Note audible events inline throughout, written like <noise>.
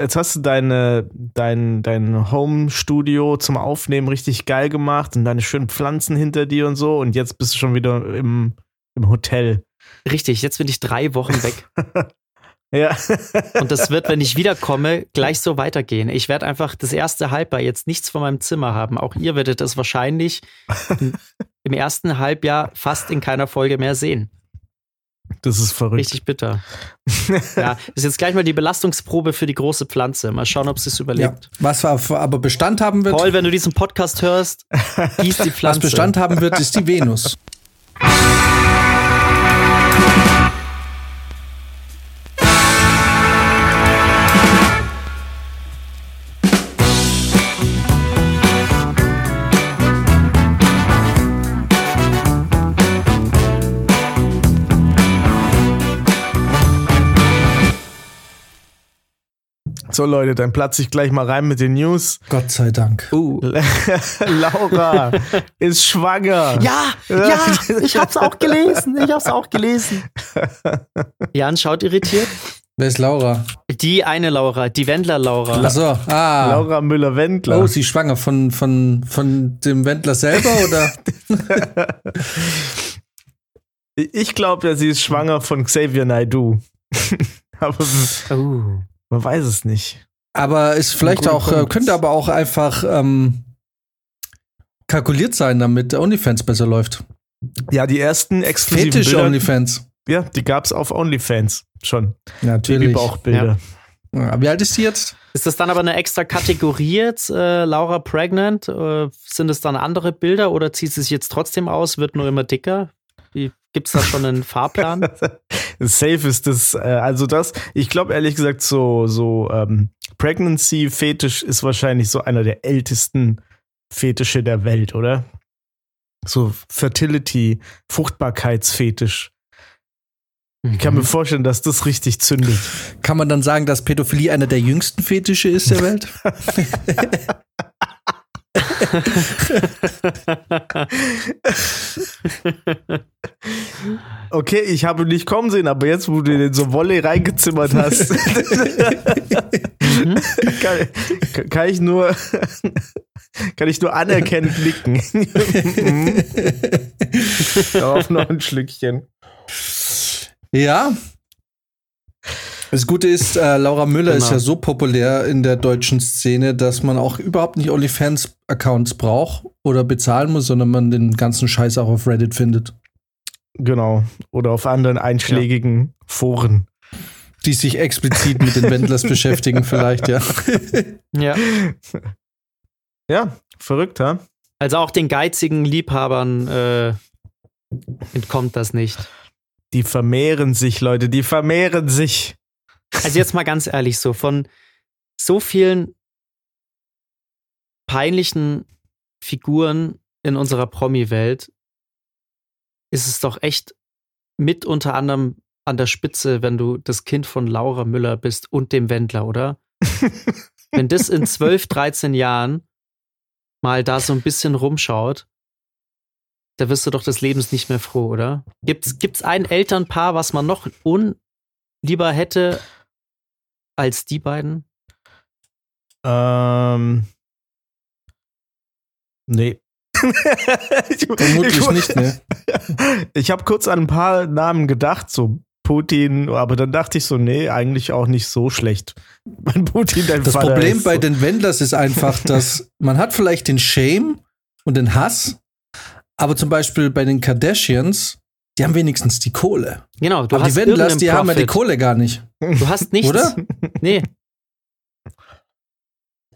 jetzt hast du deine, dein, dein Home-Studio zum Aufnehmen richtig geil gemacht und deine schönen Pflanzen hinter dir und so und jetzt bist du schon wieder im, im Hotel. Richtig, jetzt bin ich drei Wochen weg. <laughs> Ja. Und das wird, wenn ich <laughs> wiederkomme, gleich so weitergehen. Ich werde einfach das erste Halbjahr jetzt nichts von meinem Zimmer haben. Auch ihr werdet das wahrscheinlich <laughs> im ersten Halbjahr fast in keiner Folge mehr sehen. Das ist verrückt. Richtig bitter. ja, das ist jetzt gleich mal die Belastungsprobe für die große Pflanze. Mal schauen, ob sie es überlebt. Ja. Was aber Bestand haben wird. Paul, wenn du diesen Podcast hörst, hieß die Pflanze. Was Bestand haben wird, ist die Venus. So Leute, dann platze ich gleich mal rein mit den News. Gott sei Dank. Uh. <laughs> Laura ist schwanger. Ja, ja, ich hab's auch gelesen. Ich hab's auch gelesen. Jan schaut irritiert. Wer ist Laura? Die eine Laura, die Wendler-Laura. Achso, ah. Laura Müller-Wendler. Oh, sie ist schwanger von, von, von dem Wendler selber, oder? <laughs> ich glaube ja, sie ist schwanger von Xavier Naidoo. <laughs> Aber Uh. Man weiß es nicht. Aber ist vielleicht auch, äh, Punkt. könnte aber auch einfach ähm, kalkuliert sein, damit OnlyFans besser läuft. Ja, die ersten exklusiven Fetisch Bilder, OnlyFans. ja, die gab's auf OnlyFans schon. Natürlich. Babybauchbilder. Ja, wie alt ist sie jetzt? Ist das dann aber eine extra Kategorie jetzt, äh, Laura Pregnant? Äh, sind es dann andere Bilder oder zieht sie sich jetzt trotzdem aus, wird nur immer dicker? Wie, gibt's da schon einen Fahrplan? <laughs> Safe ist das, äh, also das, ich glaube ehrlich gesagt, so, so ähm, Pregnancy-Fetisch ist wahrscheinlich so einer der ältesten Fetische der Welt, oder? So Fertility, Fruchtbarkeitsfetisch. Ich kann mir vorstellen, dass das richtig zündet. Kann man dann sagen, dass Pädophilie einer der jüngsten Fetische ist der Welt? <laughs> <laughs> Okay, ich habe nicht kommen sehen, aber jetzt, wo du den so Wolle reingezimmert hast, <laughs> kann, kann ich nur, kann ich nur anerkennend nicken. Mhm. Darauf noch ein Schlückchen. ja. Das Gute ist, äh, Laura Müller ist Genau. ja so populär in der deutschen Szene, dass man auch überhaupt nicht OnlyFans-Accounts braucht oder bezahlen muss, sondern man den ganzen Scheiß auch auf Reddit findet. Genau. Oder auf anderen einschlägigen Foren. Die sich explizit mit den Wendlers <laughs> beschäftigen, vielleicht, ja. <laughs> ja. <laughs> Ja, verrückt, ha? Also auch den geizigen Liebhabern äh, entkommt das nicht. Die vermehren sich, Leute, die vermehren sich. Also jetzt mal ganz ehrlich, so von so vielen peinlichen Figuren in unserer Promi-Welt ist es doch echt mit unter anderem an der Spitze, wenn du das Kind von Laura Müller bist und dem Wendler, oder? <laughs> wenn das in 12, 13 Jahren mal da so ein bisschen rumschaut, da wirst du doch des Lebens nicht mehr froh, oder? Gibt's, gibt's ein Elternpaar, was man noch unlieber hätte als die beiden? Ähm. Nee. Ich, <laughs> Vermutlich ich, nicht, ne? <laughs> Ich habe kurz an ein paar Namen gedacht, so Putin, aber dann dachte ich so, nee, eigentlich auch nicht so schlecht. <laughs> Mein Putin, dein Das Vater Problem ist bei so. den Wendlers ist einfach, dass man hat vielleicht den Shame und den Hass, aber zum Beispiel bei den Kardashians, die haben wenigstens die Kohle. Genau, du aber hast die Wendlers, die haben ja die. Kohle gar nicht. Du hast nichts. Oder? Nee.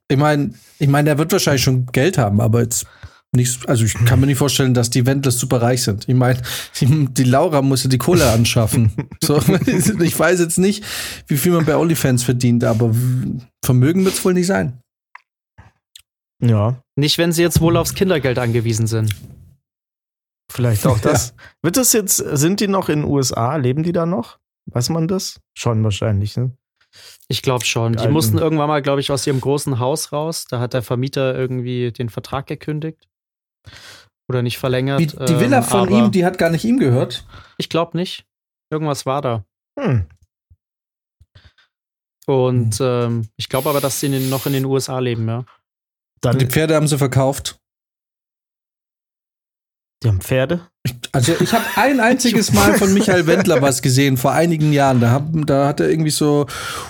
Ich meine, ich meine, der wird wahrscheinlich schon Geld haben, aber jetzt nicht, also ich kann mir nicht vorstellen, dass die Wendlers super reich sind. Ich meine, die, die Laura muss ja die Kohle anschaffen. <laughs> so, <laughs> ich weiß jetzt nicht, wie viel man bei OnlyFans verdient, aber Vermögen wird es wohl nicht sein. Ja, Nicht, wenn sie jetzt wohl aufs Kindergeld angewiesen sind. vielleicht auch <laughs> das. Wird das jetzt, sind die noch in den USA? Leben die da noch? Weiß man das? Schon wahrscheinlich, ne? Ich glaube schon. Die alten- mussten irgendwann mal, glaube ich, aus ihrem großen Haus raus. Da hat der Vermieter irgendwie den Vertrag gekündigt. Oder nicht verlängert. Die, die Villa ähm, von ihm, die hat gar nicht ihm gehört. Ich glaube nicht. Irgendwas war da. Hm. Und ähm, ich glaube aber, dass sie in den, noch in den USA leben, ja. Dann, Die Pferde haben sie verkauft. die haben Pferde. Also ich habe ein einziges <laughs> Mal von Michael Wendler was gesehen vor einigen Jahren. Da, hab, da hat er irgendwie so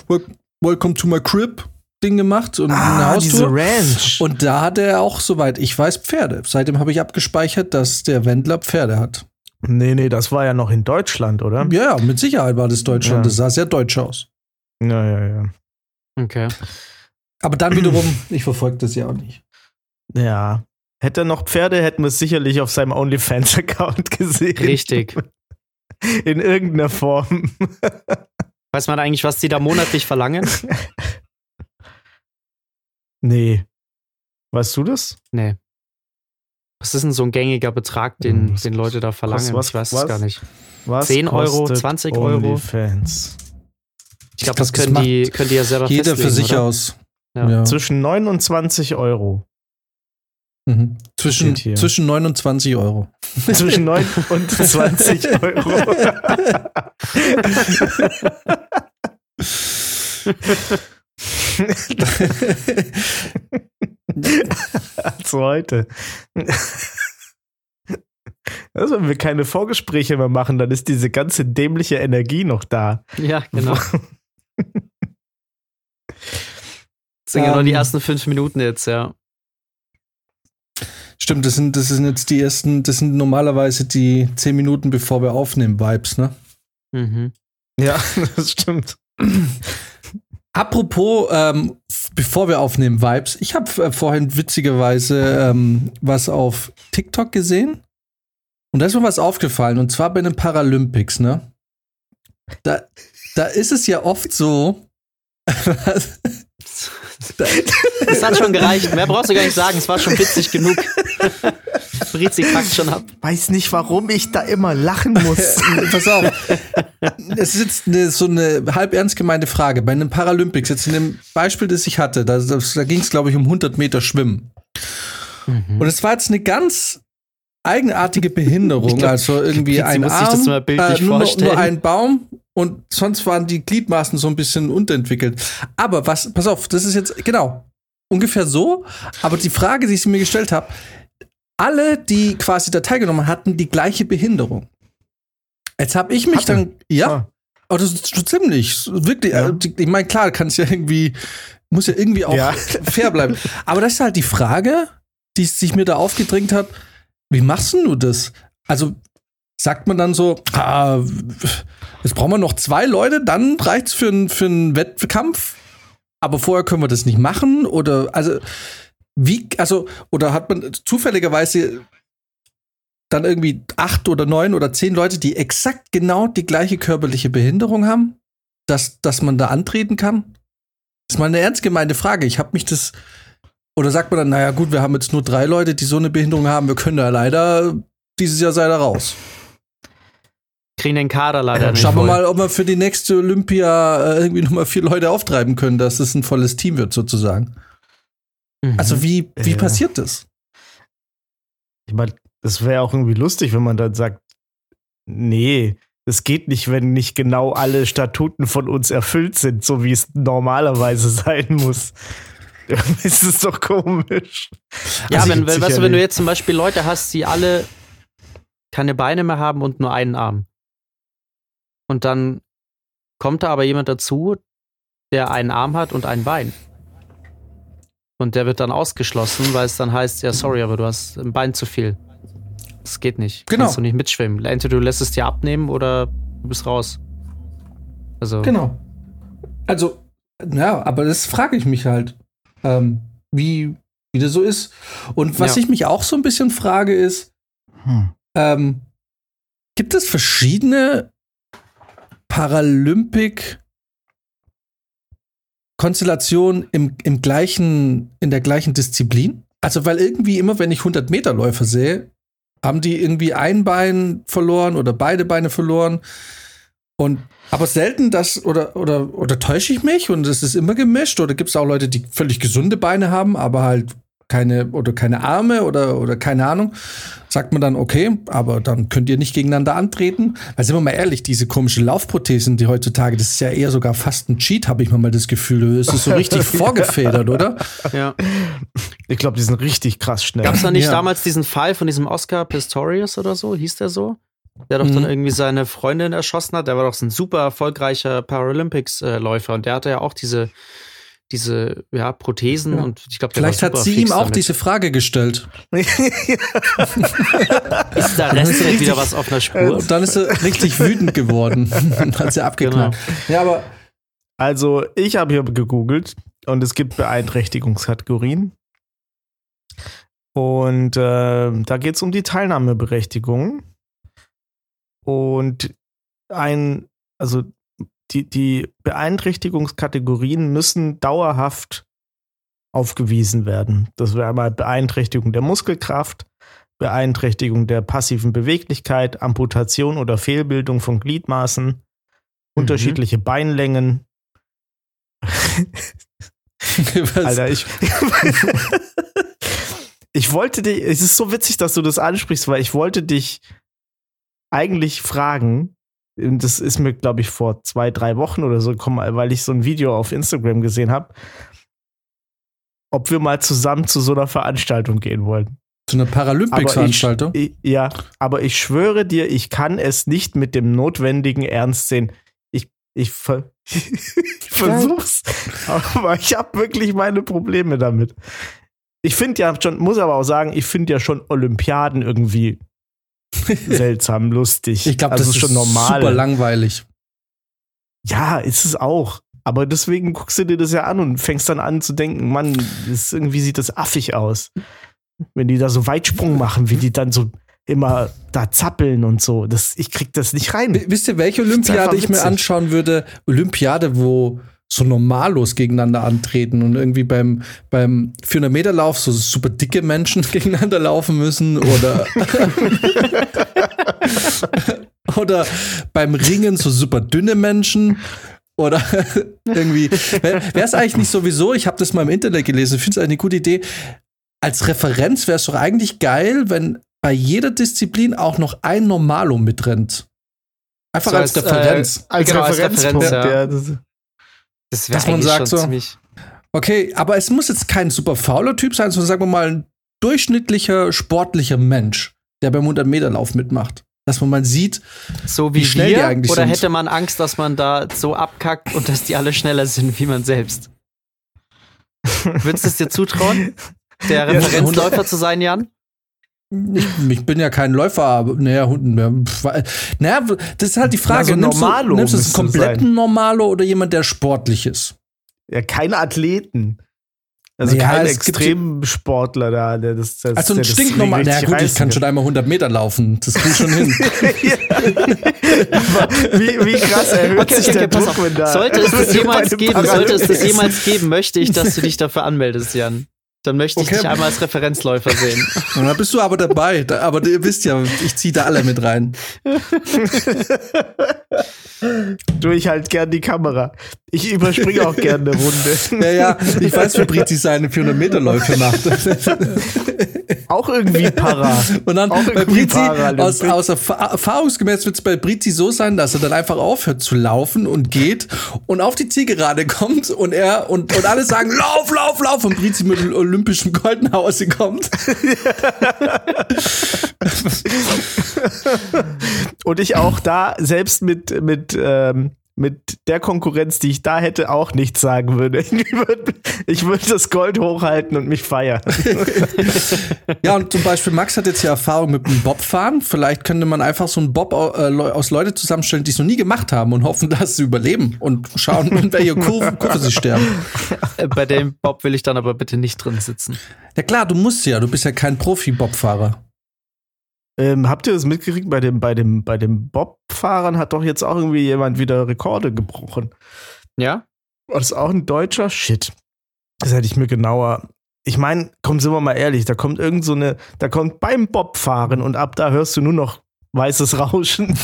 Wel- Welcome to my crib Ding gemacht und eine Ah, diese Haustour. Ranch. Und da hat er auch, soweit ich weiß, Pferde. Seitdem habe ich abgespeichert, dass der Wendler Pferde hat. nee, nee, das war ja noch in Deutschland, oder? Ja, ja, mit Sicherheit war das Deutschland. Ja. Das sah sehr deutsch aus. Ja, ja, ja. Okay. Aber dann wiederum, <clears throat> ich verfolge das ja auch nicht. Ja. Hätte er noch Pferde, hätten wir es sicherlich auf seinem OnlyFans-Account <laughs> gesehen. Richtig. In irgendeiner Form. Weiß man eigentlich, was die da monatlich verlangen? <laughs> Nee. Weißt du das? Nee. Was ist denn so ein gängiger Betrag, den, Hm, was- den Leute da verlangen? was- ich weiß was? es gar nicht. Was 10 Euro, kostet 20 Euro? OnlyFans? Ich glaube, glaub, das das können, die, können die ja selber Jeder festlegen, für sich oder? aus. Ja. Ja. Zwischen 29 Euro. Mhm. Zwischen, Steht hier. zwischen 29 Euro. Zwischen 9 und 20 Euro. <laughs> <laughs> Als heute. Also, wenn wir keine Vorgespräche mehr machen, dann ist diese ganze dämliche Energie noch da. Ja, genau. Das <laughs> sind ja nur Ähm. die ersten fünf Minuten jetzt, ja. Stimmt, das sind, das sind jetzt die ersten, das sind normalerweise die 10 Minuten, bevor wir aufnehmen, Vibes, ne? Mhm. Ja, <laughs> das stimmt. Apropos, ähm, bevor wir aufnehmen, Vibes, ich habe äh, vorhin witzigerweise ähm, was auf TikTok gesehen und da ist mir was aufgefallen und zwar bei den Paralympics, ne? Da, da ist es ja oft so. <laughs> Das hat schon gereicht. Mehr brauchst du gar nicht sagen. Es war schon witzig genug. Brizi kackt schon ab. Weiß nicht, warum ich da immer lachen muss. <laughs> Pass auf. Es ist jetzt eine, so eine halb ernst gemeinte Frage. Bei den Paralympics, jetzt in dem Beispiel, das ich hatte, da, da ging es, glaube ich, um 100 Meter Schwimmen. Und es war jetzt eine ganz eigenartige Behinderung. Glaub, also irgendwie Pizzi ein Arm, das mal bildlich äh, nur, nur ein Baum und sonst waren die Gliedmaßen so ein bisschen unterentwickelt. Aber was, pass auf, das ist jetzt, genau, ungefähr so. Aber die Frage, die ich mir gestellt habe, alle, die quasi da teilgenommen hatten, die gleiche Behinderung. Jetzt habe ich mich Hatten? dann, ja, Ah. aber das ist schon ziemlich, wirklich. Ja. die- Ich meine, klar, kann es ja irgendwie, muss ja irgendwie auch Ja. <laughs> fair bleiben. Aber das ist halt die Frage, die sich mir da aufgedrängt hat. Wie machst denn du das? Also sagt man dann so, ah, jetzt brauchen wir noch zwei Leute, dann reicht's für, einen- für einen Wettkampf. Aber vorher können wir das nicht machen oder also wie also oder hat man zufälligerweise dann irgendwie acht oder neun oder zehn Leute, die exakt genau die gleiche körperliche Behinderung haben, dass, dass man da antreten kann? Das ist mal eine ernst gemeinte Frage. Ich habe mich das oder sagt man dann, naja gut, wir haben jetzt nur drei Leute, die so eine Behinderung haben, wir können da leider dieses Jahr sei da raus. Kriegen den Kader leider nicht. Schauen wir mal, ob wir für die nächste Olympia äh, irgendwie nochmal vier Leute auftreiben können, dass es ein volles Team wird, sozusagen. Mhm. Also, wie, wie Ja. passiert das? Ich meine, es wäre auch irgendwie lustig, wenn man dann sagt, nee, es geht nicht, wenn nicht genau alle Statuten von uns erfüllt sind, so wie es normalerweise <laughs> sein muss. <laughs> es ist doch komisch. Ja, Also, wenn, wenn, weißt du, wenn du jetzt zum Beispiel Leute hast, die alle keine Beine mehr haben und nur einen Arm. Und dann kommt da aber jemand dazu, der einen Arm hat und ein Bein. Und der wird dann ausgeschlossen, weil es dann heißt, ja, sorry, aber du hast ein Bein zu viel. Das geht nicht. Genau. Kannst du nicht mitschwimmen. Entweder du lässt es dir abnehmen oder du bist raus. Also, Genau. Also, ja, aber das frage ich mich halt, ähm, wie, wie das so ist. Und was Ja. ich mich auch so ein bisschen frage, ist, Hm. ähm, gibt es verschiedene Paralympic Konstellationen im, im gleichen, in der gleichen Disziplin? Also, weil irgendwie immer, wenn ich 100 Meter Läufer sehe, haben die irgendwie ein Bein verloren oder beide Beine verloren. Und aber selten das, oder, oder, oder täusche ich mich und es ist immer gemischt? Oder gibt es auch Leute, die völlig gesunde Beine haben, aber halt keine oder keine Arme oder oder keine Ahnung, sagt man dann okay, aber dann könnt ihr nicht gegeneinander antreten. Weil sind wir mal ehrlich, diese komischen Laufprothesen, die heutzutage, das ist ja eher sogar fast ein Cheat, habe ich mal das Gefühl. Es ist so richtig <laughs> vorgefedert, oder? Ja. Ich glaube, die sind richtig krass schnell. Gab es da nicht Ja. damals diesen Fall von diesem Oscar Pistorius oder so? Hieß der so? Der doch dann Mhm. irgendwie seine Freundin erschossen hat. Der war doch so ein super erfolgreicher Paralympics-Läufer und der hatte ja auch diese, diese ja, Prothesen Ja. und ich glaube, Vielleicht hat sie ihm auch damit. diese Frage gestellt. <laughs> Ist da restlich wieder was auf einer Spur? Und dann ist er richtig wütend geworden <laughs> hat sie abgeknallt. Ja, aber Also, ich habe hier gegoogelt und es gibt Beeinträchtigungskategorien. Und äh, da geht es um die Teilnahmeberechtigung. Und ein, also die, die Beeinträchtigungskategorien müssen dauerhaft aufgewiesen werden. Das wäre einmal Beeinträchtigung der Muskelkraft, Beeinträchtigung der passiven Beweglichkeit, Amputation oder Fehlbildung von Gliedmaßen, unterschiedliche Beinlängen, <laughs> Alter, ich. <laughs> ich wollte dich. Es ist so witzig, dass du das ansprichst, weil ich wollte dich eigentlich fragen. Und Das ist mir, glaube ich, vor zwei, drei Wochen oder so gekommen, weil ich so ein Video auf Instagram gesehen habe, ob wir mal zusammen zu so einer Veranstaltung gehen wollen. zu einer Paralympics-Veranstaltung. Ja, aber ich schwöre dir, ich kann es nicht mit dem notwendigen Ernst sehen. Ich, ich, ver <laughs> ich versuch's, aber ich habe wirklich meine Probleme damit. Ich finde ja schon, muss aber auch sagen, ich finde ja schon Olympiaden irgendwie <laughs> seltsam lustig. Ich glaube, also das ist schon normal. super langweilig. Ja, ist es auch. Aber deswegen guckst du dir das ja an und fängst dann an zu denken, Mann, das irgendwie sieht das affig aus. Wenn die da so Weitsprung machen, wie die dann so immer da zappeln und so. Das, ich krieg das nicht rein. Wisst ihr, welche Olympiade ich mir anschauen würde? Olympiade, wo so Normalos gegeneinander antreten und irgendwie beim, beim 400-Meter-Lauf so super dicke Menschen <laughs> gegeneinander laufen müssen oder, <laughs> oder beim Ringen so super dünne Menschen. Oder <laughs> irgendwie, wäre es eigentlich nicht sowieso, ich habe das mal im Internet gelesen, ich finde es eigentlich eine gute Idee. Als Referenz wäre es doch eigentlich geil, wenn bei jeder Disziplin auch noch ein Normalo mitrennt. Einfach So als, als, Referenz. Als Genau, als Referenzpunkt, Referenz, ja. ja. Das, wäre Dass man eigentlich sagt schon so- ziemlich. Okay, aber es muss jetzt kein super fauler Typ sein, sondern sagen wir mal ein durchschnittlicher, sportlicher Mensch, der beim 100-Meter-Lauf mitmacht. Dass man mal sieht, So wie, wie schnell die wir? eigentlich oder sind. hätte man Angst, dass man da so abkackt und dass die alle schneller sind wie man selbst? <laughs> Würdest du es dir zutrauen, der Referenzläufer zu sein, Jan? Ich, ich bin ja kein Läufer, aber naja, naja, das ist halt die Frage, Na, so nimmst, Normalo du, nimmst du einen kompletten. Normalo oder jemand, der sportlich ist? ja, keine Athleten. Also Naja, kein Extremsportler da, der das, das Also ein der stinknormal, richtig naja gut, ich kann schon einmal 100 Meter laufen, das krieg ich schon hin. <laughs> Wie, wie krass erhöht sich der Okay, pass Druck, wenn da Sollte es das <laughs> jemals geben, sollte es das jemals geben, möchte ich, dass du dich dafür anmeldest, Jan. Dann möchte ich Okay. dich einmal als Referenzläufer sehen. <laughs> Und da bist du aber dabei, da, aber ihr wisst ja, ich ziehe da alle mit rein. durch halt gern die Kamera. Ich überspringe auch gerne eine Runde. <laughs> Ja, ja, ich weiß, wie Brizi seine 400 Meter Läufe macht. <laughs> Auch irgendwie para. Und dann Auch bei Paralympic. aus, aus Erfa- erfahrungsgemäß wird es bei Brizi so sein, dass er dann einfach aufhört zu laufen und geht und auf die Zielgerade kommt und er und, und alle sagen, lauf, lauf, lauf und Brizi mit dem olympischen Gold kommt. <laughs> Und ich auch da, selbst mit, mit, ähm, mit der Konkurrenz, die ich da hätte, auch nichts sagen würde. <laughs> Ich würde ich würd das Gold hochhalten und mich feiern. <laughs> Ja, und zum Beispiel Max hat jetzt ja Erfahrung mit dem Bobfahren. Vielleicht könnte man einfach so einen Bob äh, aus Leute zusammenstellen, die es noch nie gemacht haben und hoffen, <laughs> dass sie überleben und schauen, in welcher Kurve, Kurve sie sterben. Äh, Bei dem Bob will ich dann aber bitte nicht drin sitzen. Ja klar, du musst ja, du bist ja kein Profi-Bobfahrer. Ähm, habt ihr das mitgekriegt? Bei dem, bei dem, bei dem Bob-Fahrern hat doch jetzt auch irgendwie jemand wieder Rekorde gebrochen. Ja? War das auch ein Deutscher? Shit. Das hätte ich mir genauer. Ich meine, komm, sind wir mal ehrlich, da kommt irgend so eine, da kommt beim Bobfahren und ab da hörst du nur noch weißes Rauschen. <laughs>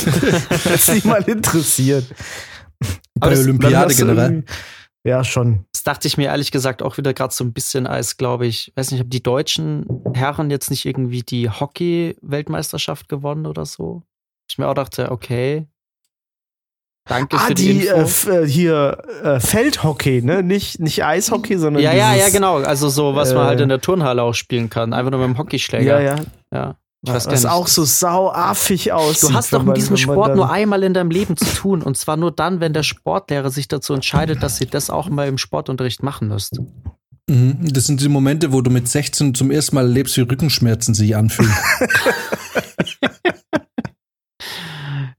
das ist nicht mal interessiert. Bei Olympiade generell. Ja, schon. Das dachte ich mir ehrlich gesagt auch wieder gerade so ein bisschen als, glaube ich, weiß nicht, ob die deutschen Herren jetzt nicht irgendwie die Hockey-Weltmeisterschaft gewonnen oder so. Ich mir auch dachte, okay. Danke ah, für die, die Info. äh, f- äh, hier äh, Feldhockey, ne? Nicht, nicht Eishockey, sondern ja, ja, ja, dieses- genau. Also so, was man äh, halt in der Turnhalle auch spielen kann. Einfach nur mit dem Hockeyschläger. Ja, ja. ja. Gar Was nicht. auch so sauaffig aussieht. Du hast doch mit diesem Sport nur einmal in deinem Leben zu tun. Und zwar nur dann, wenn der Sportlehrer sich dazu entscheidet, dass ihr das auch mal im Sportunterricht machen müsst. Mhm. Das sind die Momente, wo du mit 16 zum ersten Mal erlebst, wie Rückenschmerzen sich anfühlen. <laughs>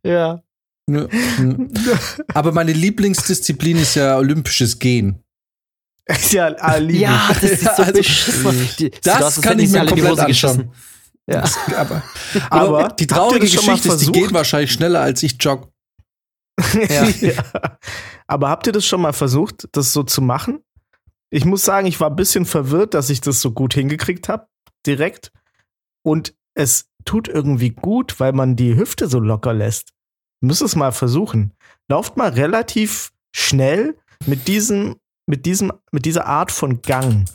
Ja. Ja, ja. Aber meine Lieblingsdisziplin ist ja olympisches Gehen. <laughs> ja, ah, Ja, das ist so <laughs> Also, beschissen. Die- das es kann ich mir komplett anschauen. geschissen. Ja. Aber, <laughs> Aber aber die traurige das Geschichte ist, die gehen wahrscheinlich schneller als ich jogge. Ja. <laughs> ja. <laughs> Aber habt ihr das schon mal versucht, das so zu machen? Ich muss sagen, ich war ein bisschen verwirrt, dass ich das so gut hingekriegt habe, direkt. Und es tut irgendwie gut, weil man die Hüfte so locker lässt. Müsst es mal versuchen. Lauft mal relativ schnell mit diesem, mit diesem, mit dieser Art von Gang.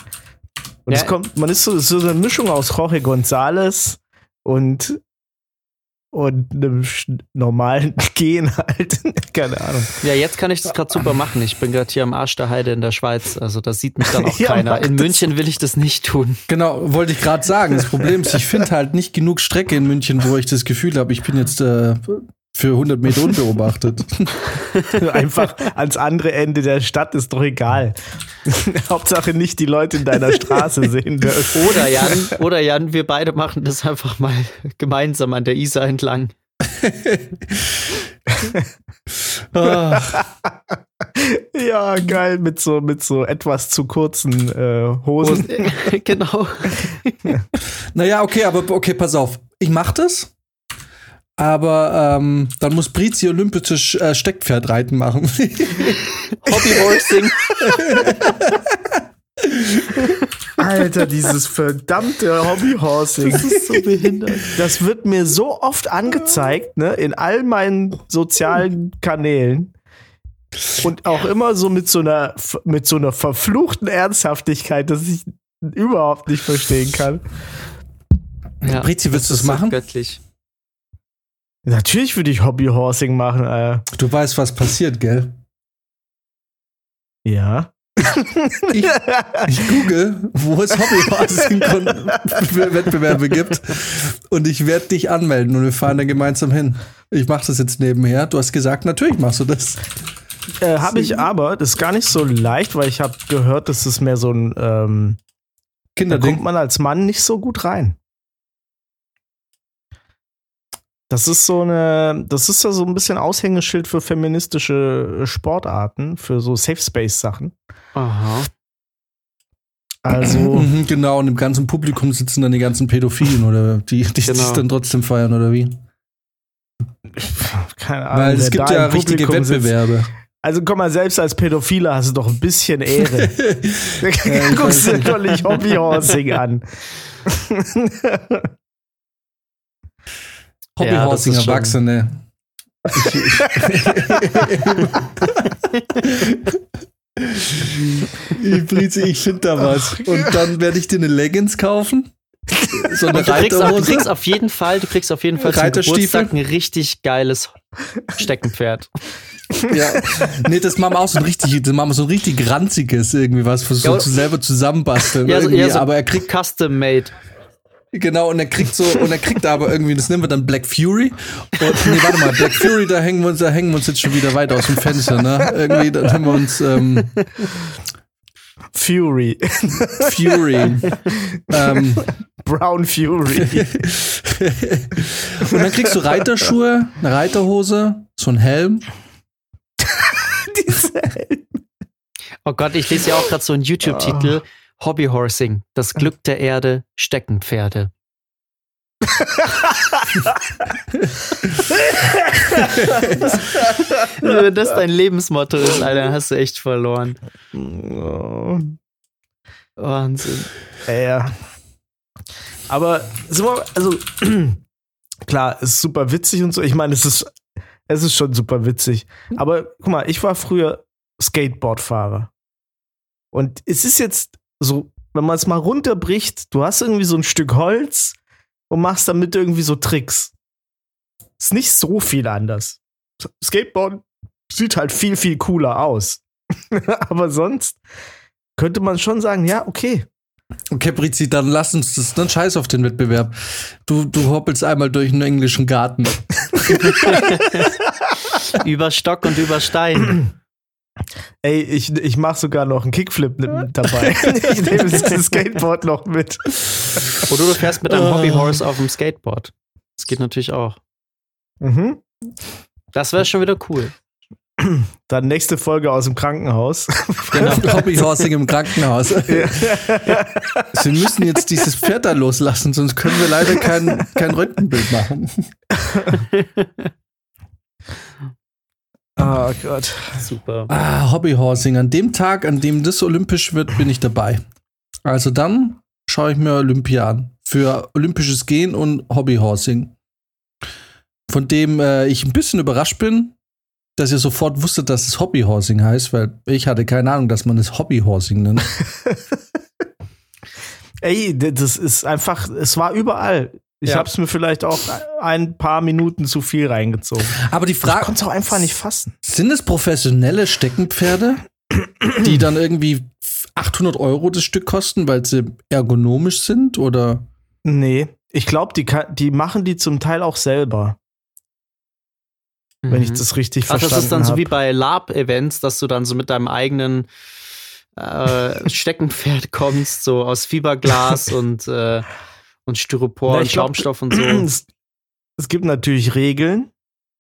Und Ja. es kommt, man ist so, so eine Mischung aus Jorge González und und einem normalen <laughs> Gehen halt. <laughs> Keine Ahnung. ja, jetzt kann ich das gerade super machen. Ich bin gerade hier am Arsch der Heide in der Schweiz. Also da sieht mich dann <laughs> auch Ja, keiner. In. München will ich das nicht tun. Genau, wollte ich gerade sagen. Das Problem ist, ich finde halt nicht genug Strecke in München, wo ich das Gefühl habe, ich bin jetzt äh, für 100 Meter unbeobachtet. <laughs> Einfach ans andere Ende der Stadt ist doch egal. <laughs> Hauptsache nicht die Leute in deiner Straße sehen dürfen. Oder Jan, oder Jan, wir beide machen das einfach mal gemeinsam an der Isar entlang. <laughs> Ah, Ja, geil, mit so, mit so etwas zu kurzen äh, Hosen. genau. naja, okay, aber okay, pass auf. Ich mach das. Aber ähm, dann muss Brizi olympisches äh, Steckpferdreiten machen. <laughs> Hobbyhorsing. Alter, dieses verdammte Hobbyhorsing. Das ist so behindert. Das wird mir so oft angezeigt, ne, in all meinen sozialen Kanälen. Und auch immer so mit so einer, mit so einer verfluchten Ernsthaftigkeit, dass ich überhaupt nicht verstehen kann. Ja, Brizi, willst du so machen? Göttlich. Natürlich würde ich Hobbyhorsing machen, äh. Du weißt, was passiert, gell? Ja. <laughs> Ich, ich google, wo es Hobbyhorsing-Wettbewerbe gibt und ich werde dich anmelden und wir fahren dann gemeinsam hin. Ich mache das jetzt nebenher. Du hast gesagt, natürlich machst du das. Äh, habe ich aber, das ist gar nicht so leicht, weil ich habe gehört, das ist mehr so ein, ähm, da kommt Kinderding. man als Mann nicht so gut rein. Das ist so eine, das ist ja so ein bisschen Aushängeschild für feministische Sportarten, für so Safe Space Sachen. Aha. Also, <clears throat> Mhm, genau, und im ganzen Publikum sitzen dann die ganzen Pädophilen oder die, die Genau. sich dann trotzdem feiern oder wie? keine Ahnung. Weil es gibt ja richtige Publikum sitzt. Wettbewerbe. Also komm mal, selbst als Pädophile hast du doch ein bisschen <laughs> Ehre. Ja, <laughs> Guckst dir doch nicht Hobbyhorsing an. <laughs> Ja, Hobbyhorsing schon- Erwachsene. Ich, ich finde da was. Und dann werde ich dir eine Leggings kaufen. <laughs> So eine du kriegst, auch, du kriegst auf jeden Fall, du kriegst auf jeden Fall zum Reiterstiefel. Geburtstag ein richtig geiles Steckenpferd. Ja. Nee, das machen wir auch so ein richtig, das machen wir so ein richtig ranziges irgendwie was, für so Ja, zu selber zusammenbasteln. Ja, so, ja, so aber er kriegt, Custom Made. Genau, und er kriegt so, und er kriegt aber irgendwie, das nennen wir dann Black Fury. Und, nee, warte mal, Black Fury, da hängen wir uns, da hängen wir uns jetzt schon wieder weit aus dem Fenster, ne? Irgendwie, dann haben wir uns, ähm, Fury. Fury. ähm, Brown Fury. und dann kriegst du Reiterschuhe, eine Reiterhose, so ein Helm. <laughs> Oh Gott, ich lese ja auch gerade so einen YouTube-Titel. Hobbyhorsing, das Glück der Erde, Steckenpferde. Wenn das dein Lebensmotto ist, Alter, hast du echt verloren. Wahnsinn. Ja. Aber also <clears throat> klar, ist super witzig und so. Ich meine, es ist, es ist schon super witzig. Aber guck mal, ich war früher Skateboardfahrer. Und es ist jetzt so, wenn man es mal runterbricht, du hast irgendwie so ein Stück Holz und machst damit irgendwie so Tricks. Ist nicht so viel anders. Skateboard sieht halt viel, viel cooler aus. <laughs> Aber sonst könnte man schon sagen, ja, okay. Okay, Brizi, dann lass uns das, dann scheiß auf den Wettbewerb. Du, du hoppelst einmal durch einen englischen Garten. <laughs> über Stock und über Stein. <clears throat> Ey, ich, ich mach sogar noch einen Kickflip mit dabei. <laughs> ich nehme das Skateboard noch mit. Oder du fährst mit deinem Hobbyhorse auf dem Skateboard. Das geht natürlich auch. Mhm. Das wäre schon wieder cool. Dann nächste Folge aus dem Krankenhaus. Genau, Hobbyhorsing im Krankenhaus. <laughs> Ja. <laughs> Sie müssen jetzt dieses Pferd da loslassen, sonst können wir leider kein, kein Röntgenbild machen. Oh Gott. Super. Ah, Hobbyhorsing. An dem Tag, an dem das olympisch wird, bin ich dabei. Also dann schaue ich mir Olympia an. Für olympisches Gehen und Hobbyhorsing. Von dem äh, ich ein bisschen überrascht bin, dass ihr sofort wusstet, dass es Hobbyhorsing heißt, weil ich hatte keine Ahnung, dass man es Hobbyhorsing nennt. <laughs> Ey, das ist einfach, es war überall. Ich ja. habe es mir vielleicht auch ein paar Minuten zu viel reingezogen. Aber die Frage. Ich konnte es auch einfach nicht fassen. Sind es professionelle Steckenpferde, die <clears throat> dann irgendwie 800 Euro das Stück kosten, weil sie ergonomisch sind? Oder? Nee, ich glaube, die, die machen die zum Teil auch selber mhm. wenn ich mhm. das richtig Ach, verstanden habe. Das ist dann hab. so wie bei Lab-Events, dass du dann so mit deinem eigenen äh, <laughs> Steckenpferd kommst, so aus Fiberglas <laughs> und, äh, und Styropor Na, und Schaumstoff und <clears throat> so. Es, gibt natürlich Regeln.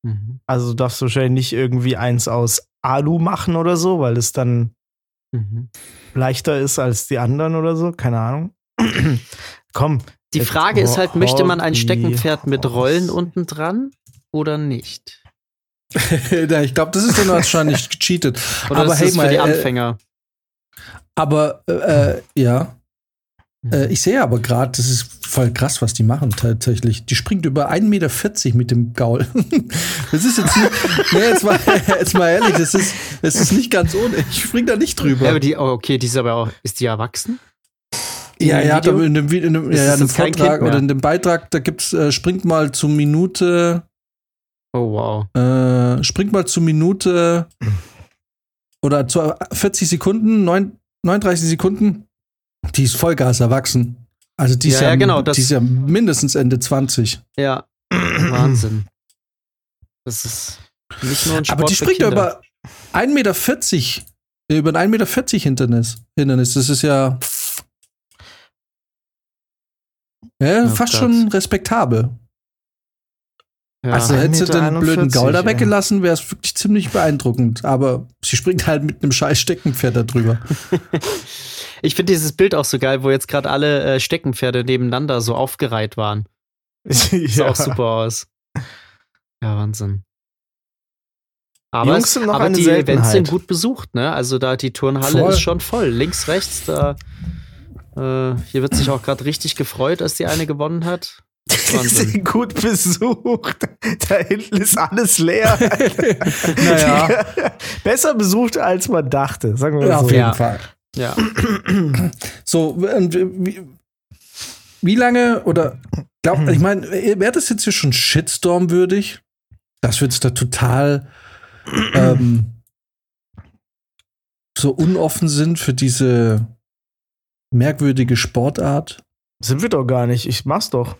Mhm. Also darfst du wahrscheinlich nicht irgendwie eins aus Alu machen oder so, weil es dann mhm. leichter ist als die anderen oder so. Keine Ahnung. <clears throat> Komm. Die Frage ist halt, möchte man ein Steckenpferd mit Rollen unten dran oder nicht? <laughs> ich glaube, das ist dann wahrscheinlich gecheatet. Oder aber ist hey, mal, für die äh, Anfänger? Äh, aber äh, ja. Äh, ich sehe aber gerade, das ist voll krass, was die machen tatsächlich. Die springt über 1,40 Meter mit dem Gaul. <laughs> das ist jetzt nicht, nee, jetzt mal, <laughs> jetzt mal ehrlich, das ist, das ist nicht ganz ohne. Ich spring da nicht drüber. Ja, aber die, oh, okay, die ist aber auch, ist die erwachsen? Ja, ja, in dem, in dem, ja, in dem Vortrag oder in dem Beitrag, da gibt's, äh, springt mal zur Minute Oh, wow. Äh, springt mal zur Minute <clears throat> oder zu 40 Sekunden, 9, 39 Sekunden. Die ist Vollgas erwachsen. Also die ist ja, ja, genau, die ist ja mindestens Ende 20. Ja, <clears throat> Wahnsinn. Das ist nicht nur ein Sport Aber die springt ja über 1,40 Meter, über ein 1,40 Meter Hindernis. Hindernis. Das ist ja, ja oh fast Gott. schon respektabel. Ja, also hättest du den blöden Gaul da weggelassen, wäre es wirklich ziemlich beeindruckend. Aber sie springt halt mit einem scheiß Steckenpferd da drüber. <laughs> ich finde dieses Bild auch so geil, wo jetzt gerade alle äh, Steckenpferde nebeneinander so aufgereiht waren. ja. <laughs> Sah auch super aus. Ja, Wahnsinn. Aber, es, aber die Events sind gut besucht, ne? Also da die Turnhalle voll. ist schon voll. Links, rechts, da äh, hier wird sich auch gerade richtig gefreut, als die eine gewonnen hat. <laughs> Die sind gut besucht. Da hinten ist alles leer. <laughs> naja. Besser besucht, als man dachte, sagen wir mal ja, so. Auf jeden ja. Fall. Ja. <clears throat> So, wie, wie lange oder glaub, ich meine, wäre das jetzt hier schon Shitstorm würdig? Das wird da total <clears throat> ähm, so unoffen sind für diese merkwürdige Sportart. Sind wir doch gar nicht. Ich mach's doch.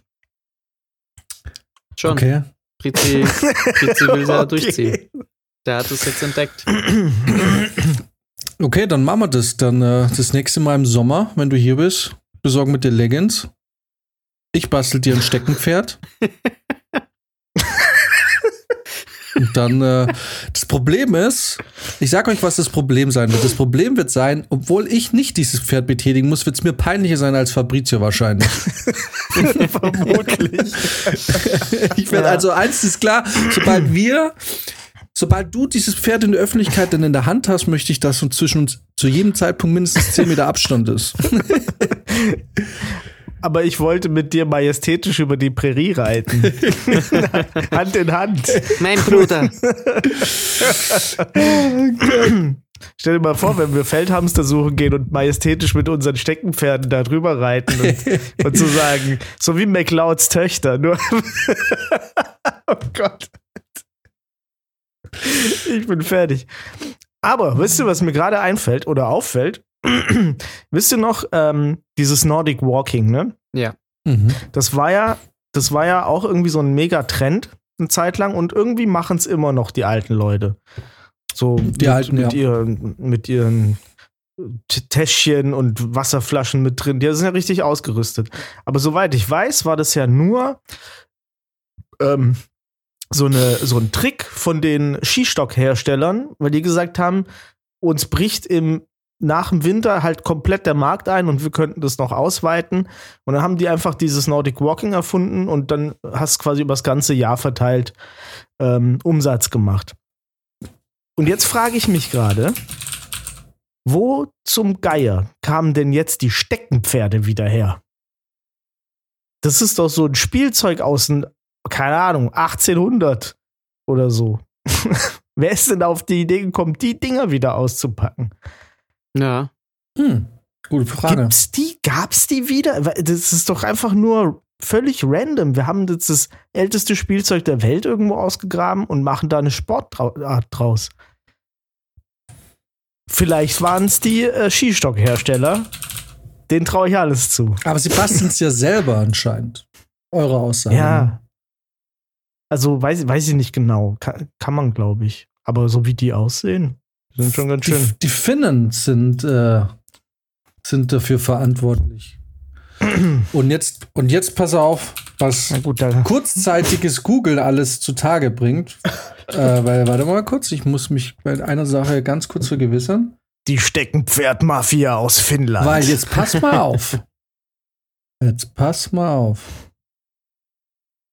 Schon. Okay. Prizi, Prizi will ja <laughs> okay. durchziehen. Der hat es jetzt entdeckt. <clears throat> Okay, dann machen wir das. Dann äh, das nächste Mal im Sommer, wenn du hier bist, besorgen mit dir Leggings. Ich bastel dir ein Steckenpferd. <laughs> Und dann, äh, das Problem ist, ich sag euch, was das Problem sein wird. Das Problem wird sein, obwohl ich nicht dieses Pferd betätigen muss, wird es mir peinlicher sein als Fabrizio wahrscheinlich. <laughs> Vermutlich. <laughs> ich werde ja. also eins ist klar, sobald wir sobald du dieses Pferd in der Öffentlichkeit dann in der Hand hast, möchte ich, dass zwischen uns zu jedem Zeitpunkt mindestens 10 Meter Abstand ist. <laughs> aber ich wollte mit dir majestätisch über die Prärie reiten. <laughs> Hand in Hand. Mein Bruder. <laughs> Stell dir mal vor, wenn wir Feldhamster suchen gehen und majestätisch mit unseren Steckenpferden da drüber reiten und, und so sagen, so wie McLeods Töchter, nur. oh Gott. Ich bin fertig. Aber wisst ihr, was mir gerade einfällt oder auffällt? <clears throat> wisst ihr noch, ähm, dieses Nordic Walking, ne? Ja. Mhm. Das war ja, das war ja auch irgendwie so ein Mega-Trend eine Zeit lang und irgendwie machen es immer noch die alten Leute. So Die mit, Alten, mit, ja. ihren, mit ihren Täschchen und Wasserflaschen mit drin. Die sind ja richtig ausgerüstet. Aber soweit ich weiß, war das ja nur ähm, so, eine, so ein Trick von den Skistockherstellern, weil die gesagt haben, uns bricht im nach dem Winter halt komplett der Markt ein und wir könnten das noch ausweiten. Und dann haben die einfach dieses Nordic Walking erfunden und dann hast quasi über das ganze Jahr verteilt ähm, Umsatz gemacht. Und jetzt frage ich mich gerade, wo zum Geier kamen denn jetzt die Steckenpferde wieder her? Das ist doch so ein Spielzeug aus den, keine Ahnung, 1800 oder so. <laughs> Wer ist denn auf die Idee gekommen, die Dinger wieder auszupacken? Ja. Hm. Gute Frage. Gibt's die? Gab's die wieder? Das ist doch einfach nur völlig random. Wir haben jetzt das älteste Spielzeug der Welt irgendwo ausgegraben und machen da eine Sportart draus. Vielleicht waren es die äh, Skistockhersteller. Den traue ich alles zu. Aber sie basteln es ja selber anscheinend. Eure Aussage. Ja. Also weiß, weiß ich nicht genau. Kann, kann man, glaube ich. Aber so wie die aussehen, sind schon ganz schön. Die, die Finnen sind, äh, sind dafür verantwortlich. und jetzt, und jetzt pass auf, was gut, kurzzeitiges Google alles zutage bringt. <laughs> äh, weil, warte mal kurz, ich muss mich bei einer Sache ganz kurz vergewissern. die Steckenpferd-Mafia aus Finnland. Weil jetzt pass mal auf. <laughs> Jetzt pass mal auf.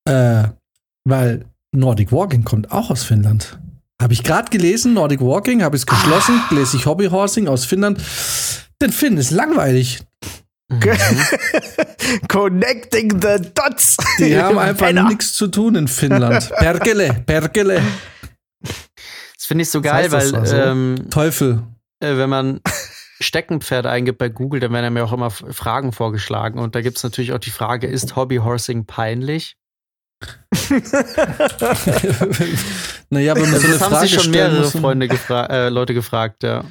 Äh, weil Nordic Walking kommt auch aus Finnland. Habe ich gerade gelesen, Nordic Walking, habe ich es geschlossen, lese ich Hobbyhorsing aus Finnland. Den Finn ist langweilig. <laughs> Connecting the dots. Die haben <laughs> einfach nichts zu tun in Finnland. <laughs> Perkele, Perkele, Das finde ich so geil, heißt das weil also? ähm, Teufel. äh, wenn man Steckenpferd eingibt bei Google, dann werden mir auch immer Fragen vorgeschlagen. Und da gibt es natürlich auch die Frage, ist Hobbyhorsing peinlich? Naja, wenn man so eine das haben Frage sich schon mehrere Freunde gefra äh, Leute gefragt, ja.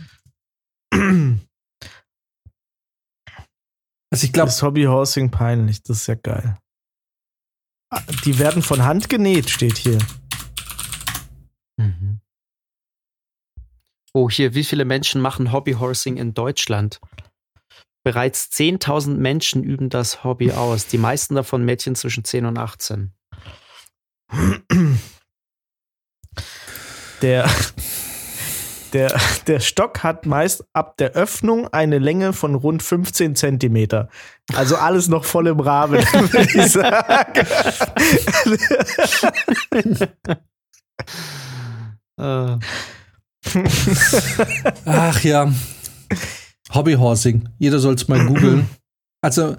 Also ich glaube, Das Hobbyhorsing peinlich, das ist ja geil. Ah, Die werden von Hand genäht, steht hier. Mhm. Oh, hier, wie viele Menschen machen Hobbyhorsing in Deutschland? Bereits 10.000 Menschen üben das Hobby aus. Die meisten davon Mädchen zwischen 10 und 18. Der, der, der Stock hat meist ab der Öffnung eine Länge von rund 15 Zentimeter. Also alles noch voll im Rahmen, <laughs> würde ich sagen. Ach ja, Hobbyhorsing. Jeder soll es mal googeln. Also,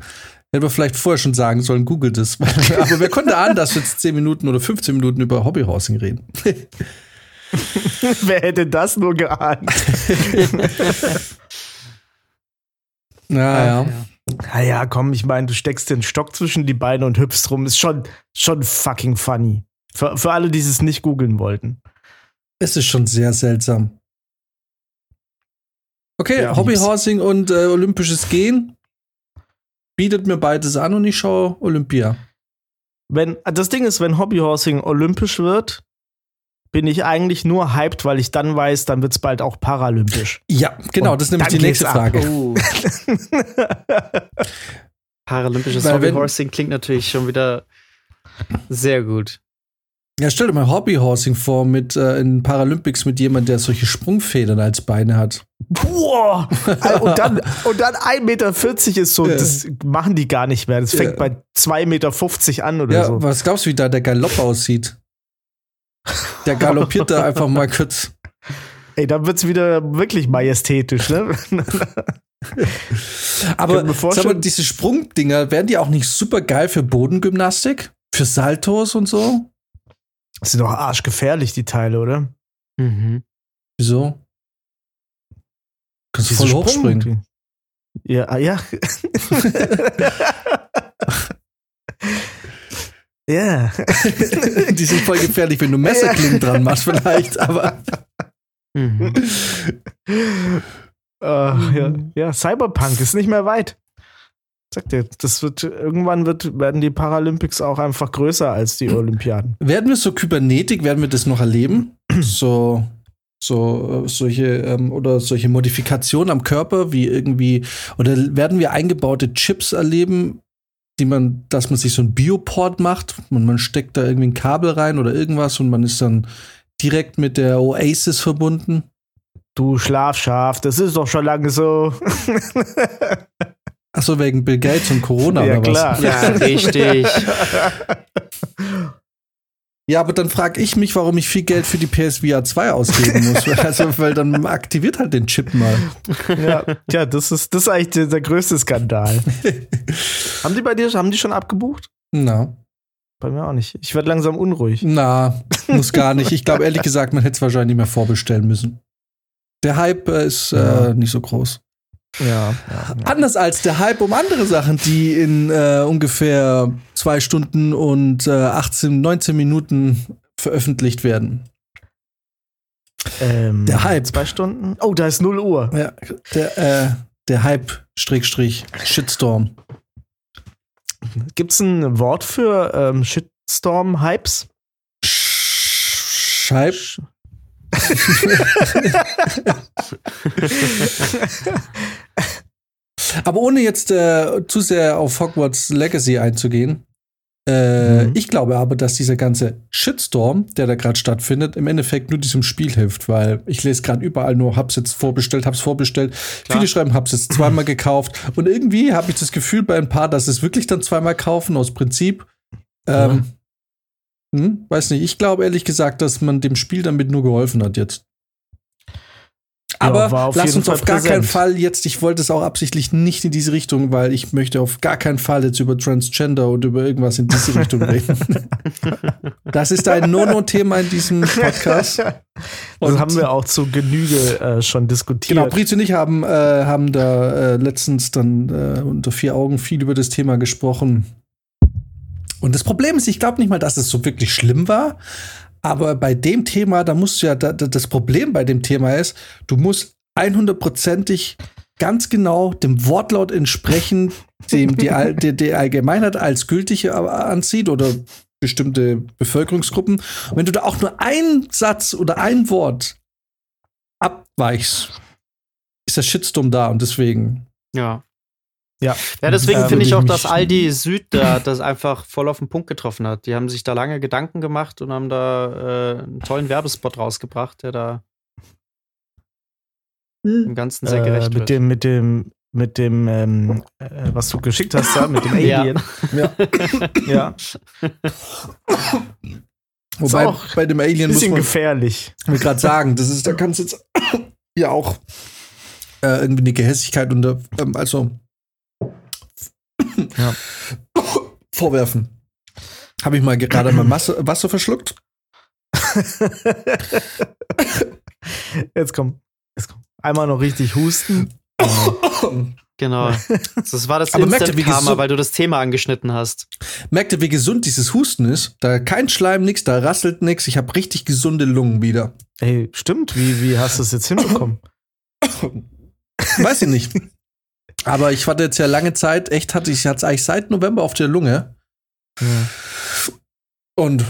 hätte man vielleicht vorher schon sagen sollen, googelt es. <laughs> Aber wer konnte ahnen, dass wir jetzt 10 Minuten oder 15 Minuten über Hobbyhorsing reden? <laughs> Wer hätte das nur geahnt? <laughs> Naja. Naja, komm, ich meine, du steckst den Stock zwischen die Beine und hüpfst rum. Ist schon, schon fucking funny. Für, für alle, die es nicht googeln wollten. Es ist schon sehr seltsam. Okay, Ja, Hobbyhorsing und äh, olympisches Gehen bietet mir beides an und ich schaue Olympia. Wenn, das Ding ist, wenn Hobbyhorsing olympisch wird, bin ich eigentlich nur hyped, weil ich dann weiß, dann wird es bald auch paralympisch. Ja, genau, Und das ist nämlich die nächste. Frage. Oh. <laughs> <laughs> Paralympisches Hobbyhorsing klingt natürlich schon wieder sehr gut. Ja, stell dir mal Hobbyhorsing vor mit äh, in Paralympics mit jemand, der solche Sprungfedern als Beine hat. Boah! <laughs> und dann, und dann 1,40 Meter ist so, Ja. das machen die gar nicht mehr. Das fängt Ja. bei 2,50 Meter an oder Ja, so. was glaubst du, wie da der Galopp aussieht? Der galoppiert da einfach mal kurz. Ey, dann wird's wieder wirklich majestätisch, ne? <laughs> Aber sag mal, diese Sprungdinger, wären die auch nicht super geil für Bodengymnastik? Für Saltos und so? Das sind doch arschgefährlich, die Teile, oder? Mhm. Wieso? Kannst du voll hochspringen. Sprung- Ja, ah, ja. <laughs> Ja. <laughs> Die sind voll gefährlich, wenn du Messerklingen dran machst, vielleicht, aber. Mhm. Ach, ja. ja, Cyberpunk ist nicht mehr weit. Sag dir, das wird irgendwann wird, werden die Paralympics auch einfach größer als die Olympiaden. Werden wir so Kybernetik, werden wir das noch erleben? <clears throat> So, so, äh, solche, ähm, oder solche Modifikationen am Körper, wie irgendwie, oder werden wir eingebaute Chips erleben, die man, dass man sich so ein Bioport macht und man steckt da irgendwie ein Kabel rein oder irgendwas und man ist dann direkt mit der Oasis verbunden? Du Schlafschaf, das ist doch schon lange so. <laughs> Achso, wegen Bill Gates und Corona ja, oder was? klar. Ja, <laughs> richtig. Ja, aber dann frage ich mich, warum ich viel Geld für die PSVR 2 ausgeben muss. <laughs> also, weil dann aktiviert halt den Chip mal. ja, tja, das ist, das ist eigentlich der, der größte Skandal. <laughs> haben die bei dir, haben die schon abgebucht? Na, Bei mir auch nicht. Ich werde langsam unruhig. na, muss gar nicht. Ich glaube, ehrlich gesagt, man hätte es wahrscheinlich nicht mehr vorbestellen müssen. Der Hype äh, ist Ja. äh, nicht so groß. Ja, ja. Anders als der Hype um andere Sachen, die in äh, ungefähr zwei Stunden und äh, 18, 19 Minuten veröffentlicht werden. Ähm, Der Hype. Zwei Stunden? Oh, da ist 0 Uhr. Ja, der, äh, der Hype, Strickstrich, Shitstorm. Gibt es ein Wort für ähm, Shitstorm-Hypes? Scheib. <laughs> <laughs> Aber ohne jetzt äh, zu sehr auf Hogwarts Legacy einzugehen, äh, Mhm. ich glaube aber, dass dieser ganze Shitstorm, der da gerade stattfindet, im Endeffekt nur diesem Spiel hilft, weil ich lese gerade überall nur, hab's jetzt vorbestellt, hab's vorbestellt. Klar. Viele schreiben, hab's jetzt zweimal gekauft. Und irgendwie habe ich das Gefühl bei ein paar, dass es wirklich dann zweimal kaufen aus Prinzip. Ähm, hm, weiß nicht, ich glaube ehrlich gesagt, dass man dem Spiel damit nur geholfen hat jetzt. Ja, Aber auf lass uns Fall auf gar keinen präsent. Fall jetzt, ich wollte es auch absichtlich nicht in diese Richtung, weil ich möchte auf gar keinen Fall jetzt über Transgender und über irgendwas in diese Richtung <laughs> reden. Das ist ein No-No-Thema in diesem Podcast. das Und- haben wir auch zu Genüge äh, schon diskutiert. Genau, Briz und ich haben, äh, haben da äh, letztens dann äh, unter vier Augen viel über das Thema gesprochen. Und das Problem ist, ich glaube nicht mal, dass es so wirklich schlimm war. Aber bei dem Thema, da musst du ja, da, da, das Problem bei dem Thema ist, du musst 100%ig ganz genau dem Wortlaut entsprechen, <laughs> dem die, All- die, die Allgemeinheit als gültig äh, ansieht oder bestimmte Bevölkerungsgruppen. Und wenn du da auch nur einen Satz oder ein Wort abweichst, ist der Shitstorm da und deswegen. Ja. Ja. Ja, deswegen Da finde ich auch, ich dass Aldi Süd da das einfach voll auf den Punkt getroffen hat. Die haben sich da lange Gedanken gemacht und haben da äh, einen tollen Werbespot rausgebracht, der da dem Ganzen sehr äh, gerecht mit wird. dem, mit dem, mit dem, ähm, äh, was du geschickt hast da, mit dem <laughs> Ja. Alien. Ja. ja. Wobei auch bei dem Alien muss Bisschen man gefährlich. mir gerade sagen, das ist, da kannst du jetzt <coughs> ja auch äh, irgendwie eine Gehässigkeit unter, ähm, also Ja. <coughs> vorwerfen. Habe ich mal gerade mal Wasser, <coughs> Wasser verschluckt? <coughs> Jetzt komm. Jetzt komm. Einmal noch richtig husten. Genau. Das war das Aber ihr, Instant wie Karma, gesund- weil du das Thema angeschnitten hast. Merkt ihr, wie gesund dieses Husten ist? Da kein Schleim, nix, da rasselt nix. Ich habe richtig gesunde Lungen wieder. Ey, stimmt. Wie, wie hast du es jetzt hinbekommen? Weiß ich nicht. Aber ich hatte jetzt ja lange Zeit, echt hatte ich es eigentlich seit November auf der Lunge. Ja. Und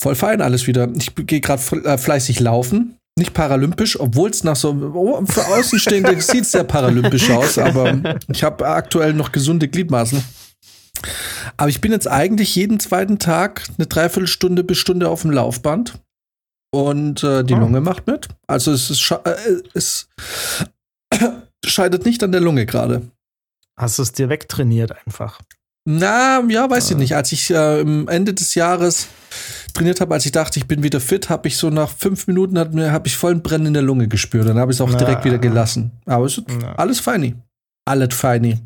voll fein alles wieder. Ich gehe gerade äh, fleißig laufen. Nicht paralympisch, obwohl es nach so oh, für Außenstehende <laughs> sieht es sehr paralympisch aus, aber <laughs> ich habe aktuell noch gesunde Gliedmaßen. Aber ich bin jetzt eigentlich jeden zweiten Tag eine Dreiviertelstunde bis Stunde auf dem Laufband. Und äh, die Oh. Lunge macht mit. Also es, ist, äh, es scheidet nicht an der Lunge gerade. Hast du es dir wegtrainiert einfach? Na, ja, weiß ich Ah. nicht. Als ich äh, im Ende des Jahres trainiert habe, als ich dachte, ich bin wieder fit, habe ich so nach fünf Minuten hat mir, habe ich vollen Brennen in der Lunge gespürt. Dann habe ich es auch Na. direkt wieder gelassen. Aber es ist Na. alles feini. Alles feini.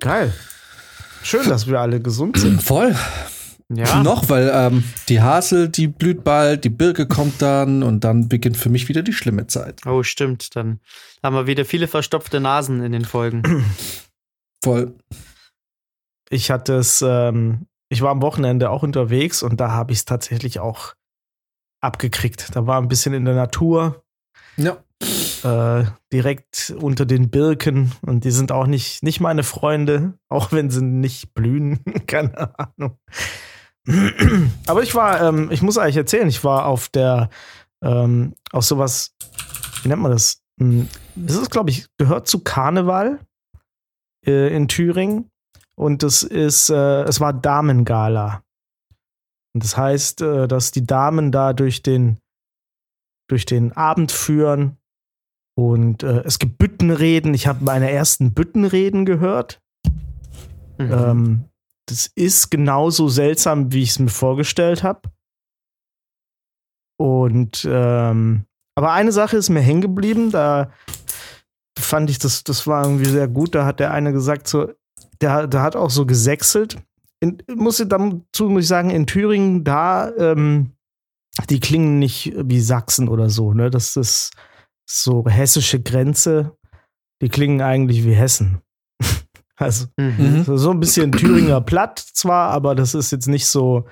Geil. Schön, dass wir alle gesund sind. Voll. Ja. <laughs> Noch, weil ähm, die Hasel, die blüht bald, die Birke kommt dann und dann beginnt für mich wieder die schlimme Zeit. Oh, stimmt. Dann haben wir wieder viele verstopfte Nasen in den Folgen. <clears throat> Voll. Ich hatte es, ähm, ich war am Wochenende auch unterwegs und da habe ich es tatsächlich auch abgekriegt. Da war ein bisschen in der Natur, Ja. äh, direkt unter den Birken und die sind auch nicht, nicht meine Freunde, auch wenn sie nicht blühen. <laughs> Keine Ahnung. Aber ich war, ähm, ich muss eigentlich erzählen, ich war auf der, ähm, auf sowas, wie nennt man das? Hm, Das ist, glaube ich, gehört zu Karneval äh, in Thüringen. Und das ist, äh, es war Damengala. Und das heißt, äh, dass die Damen da durch den, durch den Abend führen. Und äh, es gibt Büttenreden. Ich habe meine ersten Büttenreden gehört. Mhm. Ähm, das ist genauso seltsam, wie ich es mir vorgestellt habe. Und ähm, aber eine Sache ist mir hängen geblieben, da fand ich das, das war irgendwie sehr gut. Da hat der eine gesagt, so, der, der hat auch so gesächselt. In, muss dazu muss ich sagen, in Thüringen, da, ähm, die klingen nicht wie Sachsen oder so, ne? Das ist so hessische Grenze. Die klingen eigentlich wie Hessen. Also, Mhm. So so ein bisschen Thüringer Platt zwar, aber das ist jetzt nicht so,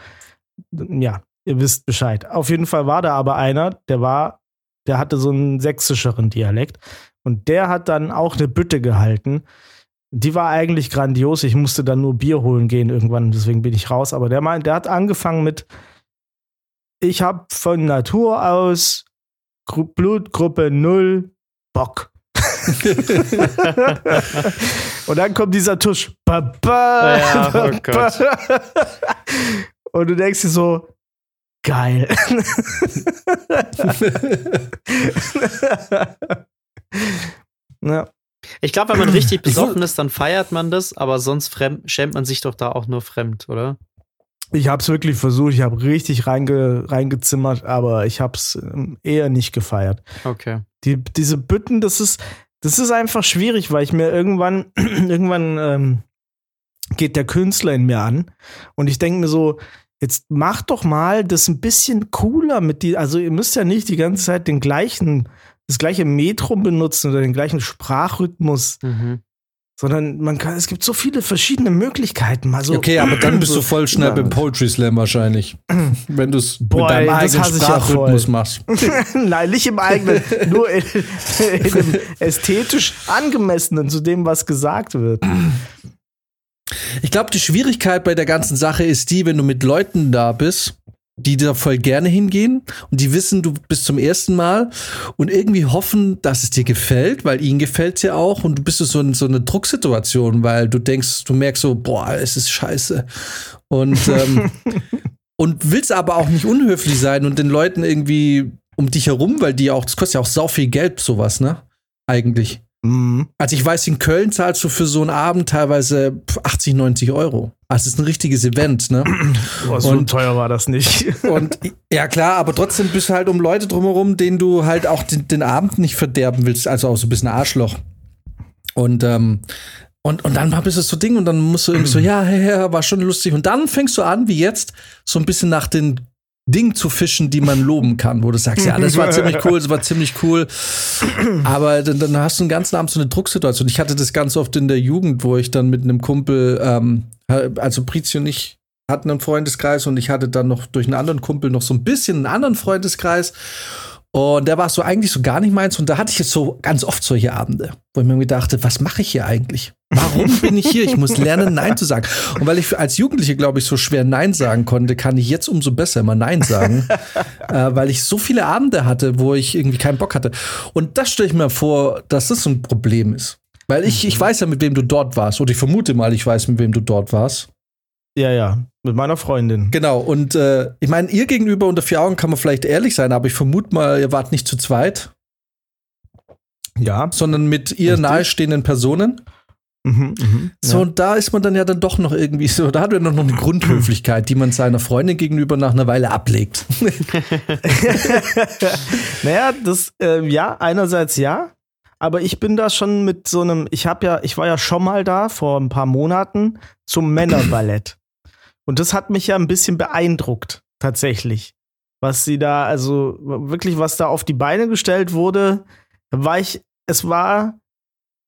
ja, ihr wisst Bescheid. Auf jeden Fall war da aber einer, der war, der hatte so einen sächsischeren Dialekt und der hat dann auch eine Bütte gehalten. Die war eigentlich grandios. Ich musste dann nur Bier holen gehen irgendwann, deswegen bin ich raus. Aber der meint, der hat angefangen mit: Ich habe von Natur aus Gru Blutgruppe 0 Bock. <laughs> Und dann kommt dieser Tusch. Ba, ba, Ja, oh ba, Gott. ba. Und du denkst dir so, geil. <laughs> ja. Ich glaube, wenn man richtig besoffen ist, dann feiert man das, aber sonst fremd, schämt man sich doch da auch nur fremd, oder? Ich habe es wirklich versucht, ich habe richtig reinge, reingezimmert, aber ich habe es eher nicht gefeiert. Okay. Die, diese Bütten, das ist, das ist einfach schwierig, weil ich mir irgendwann, <clears throat> irgendwann ähm, geht der Künstler in mir an und ich denke mir so, jetzt mach doch mal das ein bisschen cooler mit die, also ihr müsst ja nicht die ganze Zeit den gleichen, das gleiche Metrum benutzen oder den gleichen Sprachrhythmus, Mhm. Sondern man kann, es gibt so viele verschiedene Möglichkeiten. Mal so, Okay, aber dann bist so du <clears throat> voll schnell beim überall. Poetry Slam wahrscheinlich. <clears throat> Wenn du es mit deinem eigenen Sprachrhythmus machst. <laughs> Nein, nicht im eigenen, nur in, in einem <laughs> ästhetisch angemessenen zu dem, was gesagt wird. Ich glaube, die Schwierigkeit bei der ganzen Sache ist die, wenn du mit Leuten da bist, die da voll gerne hingehen und die wissen, du bist zum ersten Mal und irgendwie hoffen, dass es dir gefällt, weil ihnen gefällt es ja auch und du bist so in so eine Drucksituation, weil du denkst, du merkst so, boah, es ist scheiße. Und, <laughs> ähm, und willst aber auch nicht unhöflich sein und den Leuten irgendwie um dich herum, weil die auch, das kostet ja auch sau viel Geld, sowas, ne? Eigentlich. Mhm. Also ich weiß, in Köln zahlst du für so einen Abend teilweise 80, 90 Euro. Also es ist ein richtiges Event, ne? <clears throat> Boah, so Und- teuer war das nicht. <laughs> Und ja klar, aber trotzdem bist du halt um Leute drumherum, denen du halt auch den, den Abend nicht verderben willst, also auch so ein bisschen Arschloch. Und ähm, und, und dann bist du so Ding und dann musst du irgendwie so, <clears throat> ja, ja, ja, war schon lustig. Und dann fängst du an, wie jetzt, so ein bisschen nach den Dingen zu fischen, die man loben kann, wo du sagst, ja, das war <laughs> ziemlich cool, das war ziemlich cool. Aber dann, dann hast du den ganzen Abend so eine Drucksituation. Ich hatte das ganz oft in der Jugend, wo ich dann mit einem Kumpel, ähm, also Prizio und ich hatten einen Freundeskreis und ich hatte dann noch durch einen anderen Kumpel noch so ein bisschen einen anderen Freundeskreis. Und der war so eigentlich so gar nicht meins. Und da hatte ich jetzt so ganz oft solche Abende, wo ich mir dachte, was mache ich hier eigentlich? Warum bin ich hier? Ich muss lernen, Nein zu sagen. Und weil ich als Jugendliche, glaube ich, so schwer Nein sagen konnte, kann ich jetzt umso besser immer Nein sagen. <laughs> äh, weil ich so viele Abende hatte, wo ich irgendwie keinen Bock hatte. Und das stelle ich mir vor, dass das so ein Problem ist. Weil ich, ich weiß ja, mit wem du dort warst. Oder ich vermute mal, ich weiß, mit wem du dort warst. Ja, ja, mit meiner Freundin. Genau, und äh, ich meine, ihr gegenüber unter vier Augen kann man vielleicht ehrlich sein, aber ich vermute mal, ihr wart nicht zu zweit, Ja. sondern mit ihr Richtig. nahestehenden Personen. Mhm, mhm. So, ja. und da ist man dann ja dann doch noch irgendwie so, da hat man noch eine Grundhöflichkeit, die man seiner Freundin gegenüber nach einer Weile ablegt. <laughs> naja, das, äh, ja, einerseits ja, aber ich bin da schon mit so einem, ich habe ja, ich war ja schon mal da vor ein paar Monaten zum Männerballett. Und das hat mich ja ein bisschen beeindruckt, tatsächlich. Was sie da, also wirklich, was da auf die Beine gestellt wurde, war ich, es war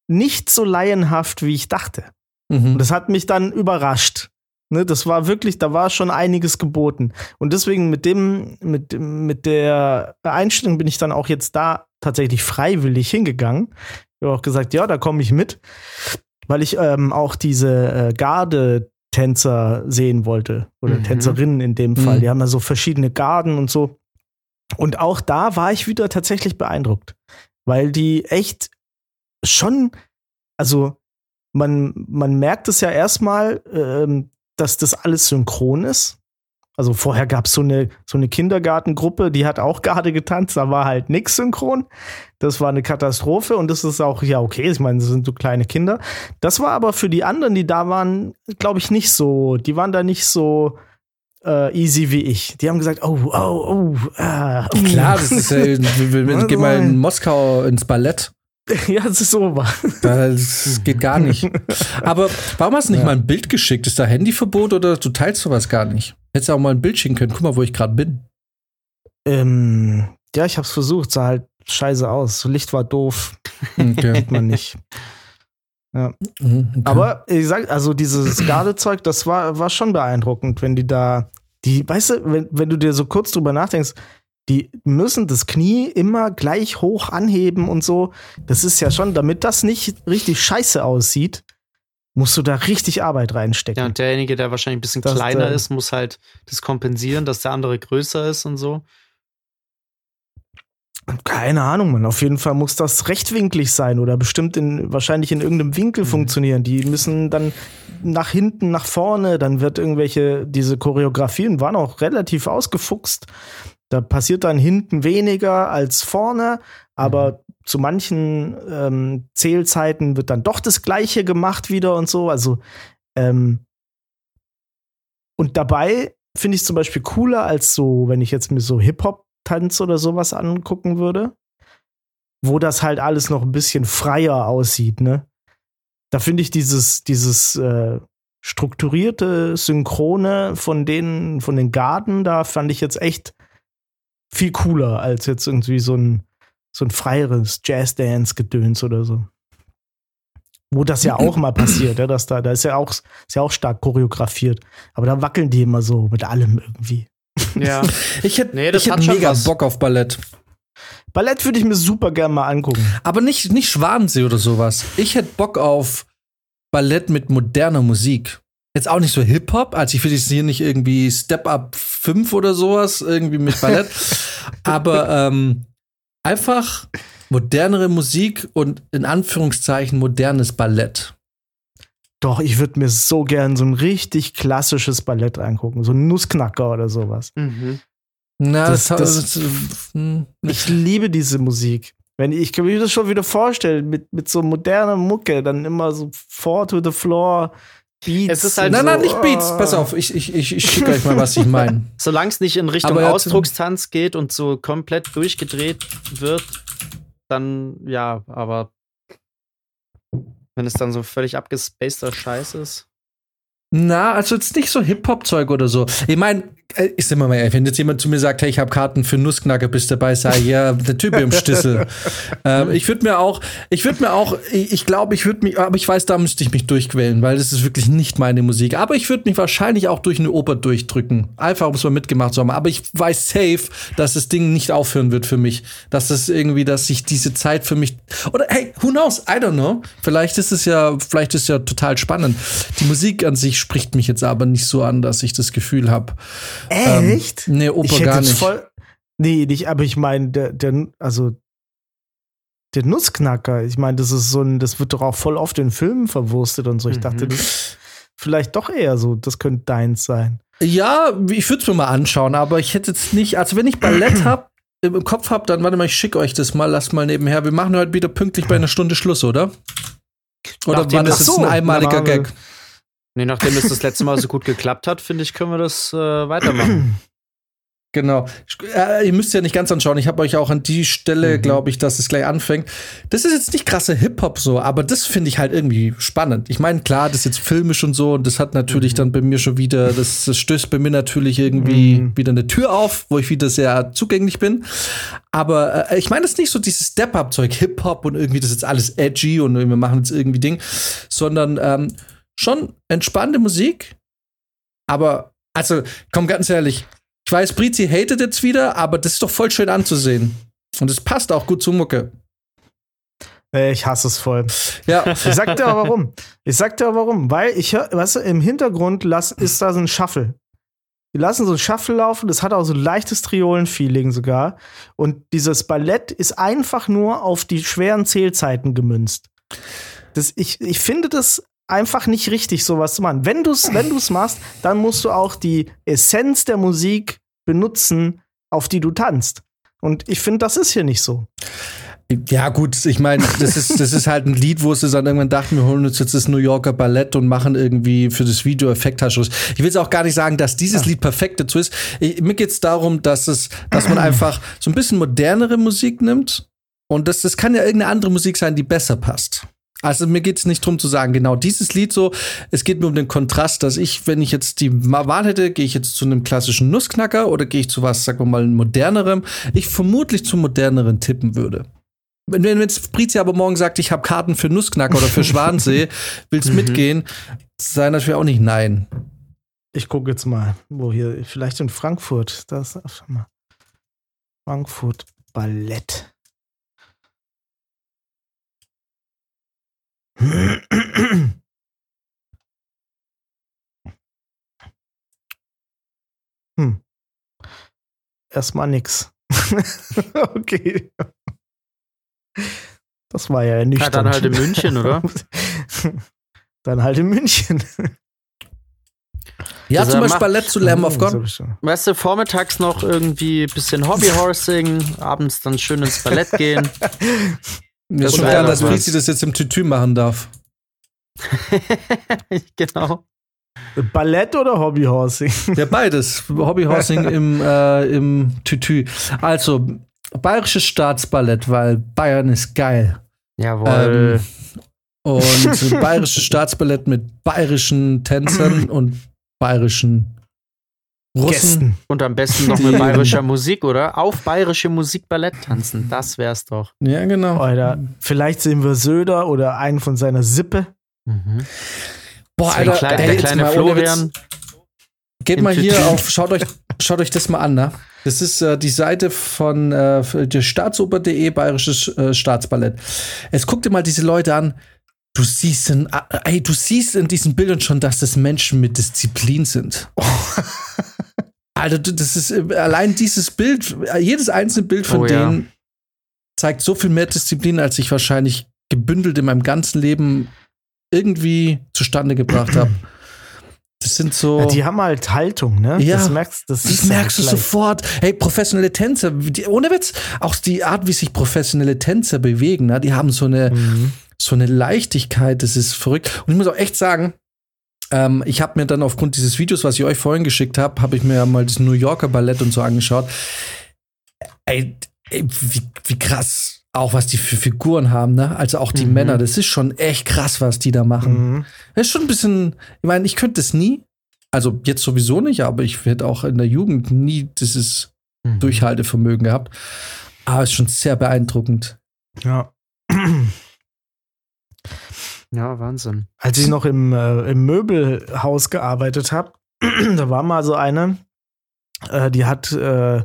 nicht so laienhaft, wie ich dachte. Mhm. Und das hat mich dann überrascht. Ne, das war wirklich, da war schon einiges geboten. Und deswegen mit dem, mit, mit der Einstellung bin ich dann auch jetzt da tatsächlich freiwillig hingegangen. Ich habe auch gesagt, ja, da komme ich mit, weil ich ähm, auch diese äh, Garde-Tänzer sehen wollte. Oder Mhm. Tänzerinnen in dem Fall. Mhm. Die haben da so verschiedene Garden und so. Und auch da war ich wieder tatsächlich beeindruckt, weil die echt schon, also man, man merkt es ja erstmal, ähm, dass das alles synchron ist. Also vorher gab es so eine, so eine Kindergartengruppe, die hat auch gerade getanzt, da war halt nix synchron. Das war eine Katastrophe und das ist auch, ja, okay, ich meine, das sind so kleine Kinder. Das war aber für die anderen, die da waren, glaube ich, nicht so, die waren da nicht so äh, easy wie ich. Die haben gesagt, oh, oh, oh, ah, oh. Klar, das ist <laughs> wenn, geh mal in Moskau ins Ballett. ja, es ist so. Das geht gar nicht. <laughs> Aber warum hast du nicht Ja. mal ein Bild geschickt? Ist da Handyverbot oder du teilst sowas gar nicht? Hättest du auch mal ein Bild schicken können. Guck mal, wo ich gerade bin. Ähm, ja, ich hab's versucht, sah halt scheiße aus. Licht war doof, <laughs> Okay. sieht man nicht. Mhm, okay. Aber ich sag, also dieses Gardezeug, das war, war schon beeindruckend, wenn die da, die, weißt du, wenn, wenn du dir so kurz drüber nachdenkst, die müssen das Knie immer gleich hoch anheben und so. Das ist ja schon, damit das nicht richtig scheiße aussieht, musst du da richtig Arbeit reinstecken. Ja, und derjenige, der wahrscheinlich ein bisschen Das, kleiner ist, muss halt das kompensieren, dass der andere größer ist und so. Keine Ahnung, man. Auf jeden Fall muss das rechtwinklig sein oder bestimmt in, wahrscheinlich in irgendeinem Winkel funktionieren. Die müssen dann nach hinten, nach vorne, dann wird irgendwelche, diese Choreografien waren auch relativ ausgefuchst. Da passiert dann hinten weniger als vorne, aber zu manchen ähm, Zählzeiten wird dann doch das Gleiche gemacht wieder und so. Also, ähm, und dabei finde ich zum Beispiel cooler als so, wenn ich jetzt mir so Hip-Hop-Tanz oder sowas angucken würde, wo das halt alles noch ein bisschen freier aussieht, ne? Da finde ich dieses, dieses äh, strukturierte Synchrone von den, von den Garden, da fand ich jetzt echt viel cooler als jetzt irgendwie so ein, so ein freieres Jazz-Dance-Gedöns oder so. Wo das ja auch mal passiert, ja, dass da, da ist ja auch, ist ja auch stark choreografiert. Aber da wackeln die immer so mit allem irgendwie. Ja. Ich hätte Nee, ich hätt mega was. Bock auf Ballett. Ballett würde ich mir super gern mal angucken. Aber nicht, nicht Schwanensee oder sowas. Ich hätte Bock auf Ballett mit moderner Musik. Jetzt auch nicht so Hip-Hop, also ich will jetzt hier nicht irgendwie Step Up 5 oder sowas, irgendwie mit Ballett. <laughs> aber ähm, einfach modernere Musik und in Anführungszeichen modernes Ballett. Doch, ich würde mir so gern so ein richtig klassisches Ballett angucken. So ein Nussknacker oder sowas. Mhm. Na, Das- das, das- das, hm, Ich liebe diese Musik. Wenn ich kann mir das schon wieder vorstellen, mit, mit so moderner Mucke, dann immer so four to the floor Beats. Es ist halt Nein, so, nein, nicht Beats. ah. Pass auf, ich, ich, ich, ich schicke euch mal, was ich meine. <laughs> Solange es nicht in Richtung Aber er- Ausdruckstanz geht und so komplett durchgedreht wird, dann ja, aber wenn es dann so völlig abgespaceter Scheiß ist. Na, also jetzt nicht so Hip-Hop-Zeug oder so. Ich meine, äh, ist immer mal wenn jetzt jemand zu mir sagt, hey, ich habe Karten für Nussknacker, bist dabei, sei ja, der Typ im Stissel. <laughs> ähm, ich würde mir auch, ich würde mir auch, ich, ich glaube, ich würde mich, aber ich weiß, da müsste ich mich durchquälen, weil das ist wirklich nicht meine Musik. Aber ich würde mich wahrscheinlich auch durch eine Oper durchdrücken. Einfach, um es mal mitgemacht zu haben. Aber ich weiß safe, dass das Ding nicht aufhören wird für mich. Dass das irgendwie, dass sich diese Zeit für mich, oder hey, who knows? I don't know. Vielleicht ist es ja, vielleicht ist es ja total spannend. Die Musik an sich spricht mich jetzt aber nicht so an, dass ich das Gefühl habe. Echt? Nee, Oper ich hätte gar nicht. voll. Nee, nicht, aber ich meine, der, der, also der Nussknacker, ich meine, das ist so ein, das wird doch auch voll oft in Filmen verwurstet und so. Ich Mhm. dachte, das vielleicht doch eher so, das könnte deins sein. Ja, ich würde es mir mal anschauen, aber ich hätte jetzt nicht, also wenn ich Ballett hab, im Kopf hab, dann warte mal, ich schicke euch das mal, lasst mal nebenher. Wir machen heute wieder pünktlich bei einer Stunde Schluss, oder? Oder Nachdem war das jetzt so, ein einmaliger Gag? Nee, nachdem es das letzte Mal so gut geklappt hat, finde ich, können wir das äh, weitermachen. <clears throat> Genau. Äh, ihr müsst ja nicht ganz anschauen. Ich habe euch auch an die Stelle, mhm. glaube ich, dass es gleich anfängt. Das ist jetzt nicht krasse Hip-Hop so, aber das finde ich halt irgendwie spannend. Ich meine, klar, das ist jetzt filmisch und so und das hat natürlich mhm. dann bei mir schon wieder, das, das stößt bei mir natürlich irgendwie mhm. wieder eine Tür auf, wo ich wieder sehr zugänglich bin. Aber äh, ich meine, das ist nicht so dieses Step-Up-Zeug, Hip-Hop und irgendwie das ist jetzt alles edgy und wir machen jetzt irgendwie Ding, sondern ähm, schon entspannte Musik. Aber, also, komm ganz ehrlich, ich weiß, Brizi hatet jetzt wieder, aber das ist doch voll schön anzusehen. Und es passt auch gut zu Mucke. Ich hasse es voll. Ja. <laughs> Ich sag dir aber warum. Ich sag dir aber warum. Weil ich höre, weißt du, im Hintergrund lass, ist da so ein Shuffle. Die lassen so ein Shuffle laufen, das hat auch so ein leichtes Triolen-Feeling sogar. Und dieses Ballett ist einfach nur auf die schweren Zählzeiten gemünzt. Das, ich, ich finde das einfach nicht richtig, sowas zu machen. Wenn du es wenn du's machst, dann musst du auch die Essenz der Musik benutzen, auf die du tanzt. Und ich finde, das ist hier nicht so. Ja, gut, ich meine, das ist, das ist halt ein Lied, wo sie dann irgendwann dachten, wir holen uns jetzt das New Yorker Ballett und machen irgendwie für das Video Effekthaschuss. Ich will jetzt auch gar nicht sagen, dass dieses ja. Lied perfekt dazu ist. Ich, mir geht es darum, dass es, dass man einfach so ein bisschen modernere Musik nimmt. Und das, das kann ja irgendeine andere Musik sein, die besser passt. Also mir geht es nicht darum zu sagen, genau dieses Lied so. Es geht mir um den Kontrast, dass ich, wenn ich jetzt die Wahl hätte, gehe ich jetzt zu einem klassischen Nussknacker oder gehe ich zu was, sagen wir mal, modernerem. Ich vermutlich zu moderneren tippen würde. Wenn, wenn jetzt Brizia aber morgen sagt, ich habe Karten für Nussknacker oder für <laughs> Schwansee, willst mhm. mitgehen, sei natürlich auch nicht nein. Ich gucke jetzt mal, wo hier, vielleicht in Frankfurt. Das mal. Frankfurt Ballett. Hm. Erstmal nix. <laughs> okay. Das war ja nicht. Ja, dann halt in München, oder? <laughs> dann halt in München. Ja, also zum Beispiel Ballett zu Lamb of God. Weißt du, vormittags noch irgendwie ein bisschen Hobbyhorsing, abends dann schön ins Ballett gehen. <laughs> Mir ist schon klar, dass Brizi das jetzt im Tütü machen darf. <laughs> genau. Ballett oder Hobbyhorsing? Ja, beides. Hobbyhorsing <laughs> im, äh, im Tütü. Also, Bayerisches Staatsballett, weil Bayern ist geil. Jawohl. Ähm, und <laughs> Bayerisches Staatsballett mit bayerischen Tänzern und bayerischen Russen. Gästen. Und am besten noch <laughs> mit bayerischer Musik, oder? Auf bayerische Musik Ballett tanzen. Das wär's doch. Ja, genau. Oder vielleicht sehen wir Söder oder einen von seiner Sippe. Mhm. Boah, Alter, klein, der kleine Florian. Geht mal hier auf, schaut euch, schaut euch das mal an, ne? Das ist äh, die Seite von äh, der Staatsoper.de, Bayerisches äh, Staatsballett. Jetzt guck dir mal diese Leute an. Du siehst, in, äh, ey, du siehst in diesen Bildern schon, dass das Menschen mit Disziplin sind. Oh. <laughs> Alter, das ist äh, allein dieses Bild, äh, jedes einzelne Bild von oh, denen ja. zeigt so viel mehr Disziplin, als ich wahrscheinlich gebündelt in meinem ganzen Leben irgendwie zustande gebracht habe. Das sind so. Ja, die haben halt Haltung, ne? Ja. Das merkst, das, das merkst halt du sofort. Hey, professionelle Tänzer, die, ohne Witz, auch die Art, wie sich professionelle Tänzer bewegen, ne? die haben so eine, mhm. so eine Leichtigkeit, das ist verrückt. Und ich muss auch echt sagen, ähm, ich habe mir dann aufgrund dieses Videos, was ich euch vorhin geschickt habe, habe ich mir ja mal das New Yorker Ballett und so angeschaut. Ey, ey wie, wie krass auch was die für Figuren haben, ne? Also auch die mhm. Männer, das ist schon echt krass, was die da machen. Mhm. Das ist schon ein bisschen, ich meine, ich könnte das nie. Also jetzt sowieso nicht, aber ich hätte auch in der Jugend nie dieses mhm. Durchhaltevermögen gehabt. Aber es ist schon sehr beeindruckend. Ja. <clears throat> Ja, Wahnsinn. Als ich noch im, äh, im Möbelhaus gearbeitet habe, <clears throat> da war mal so eine, äh, die hat äh,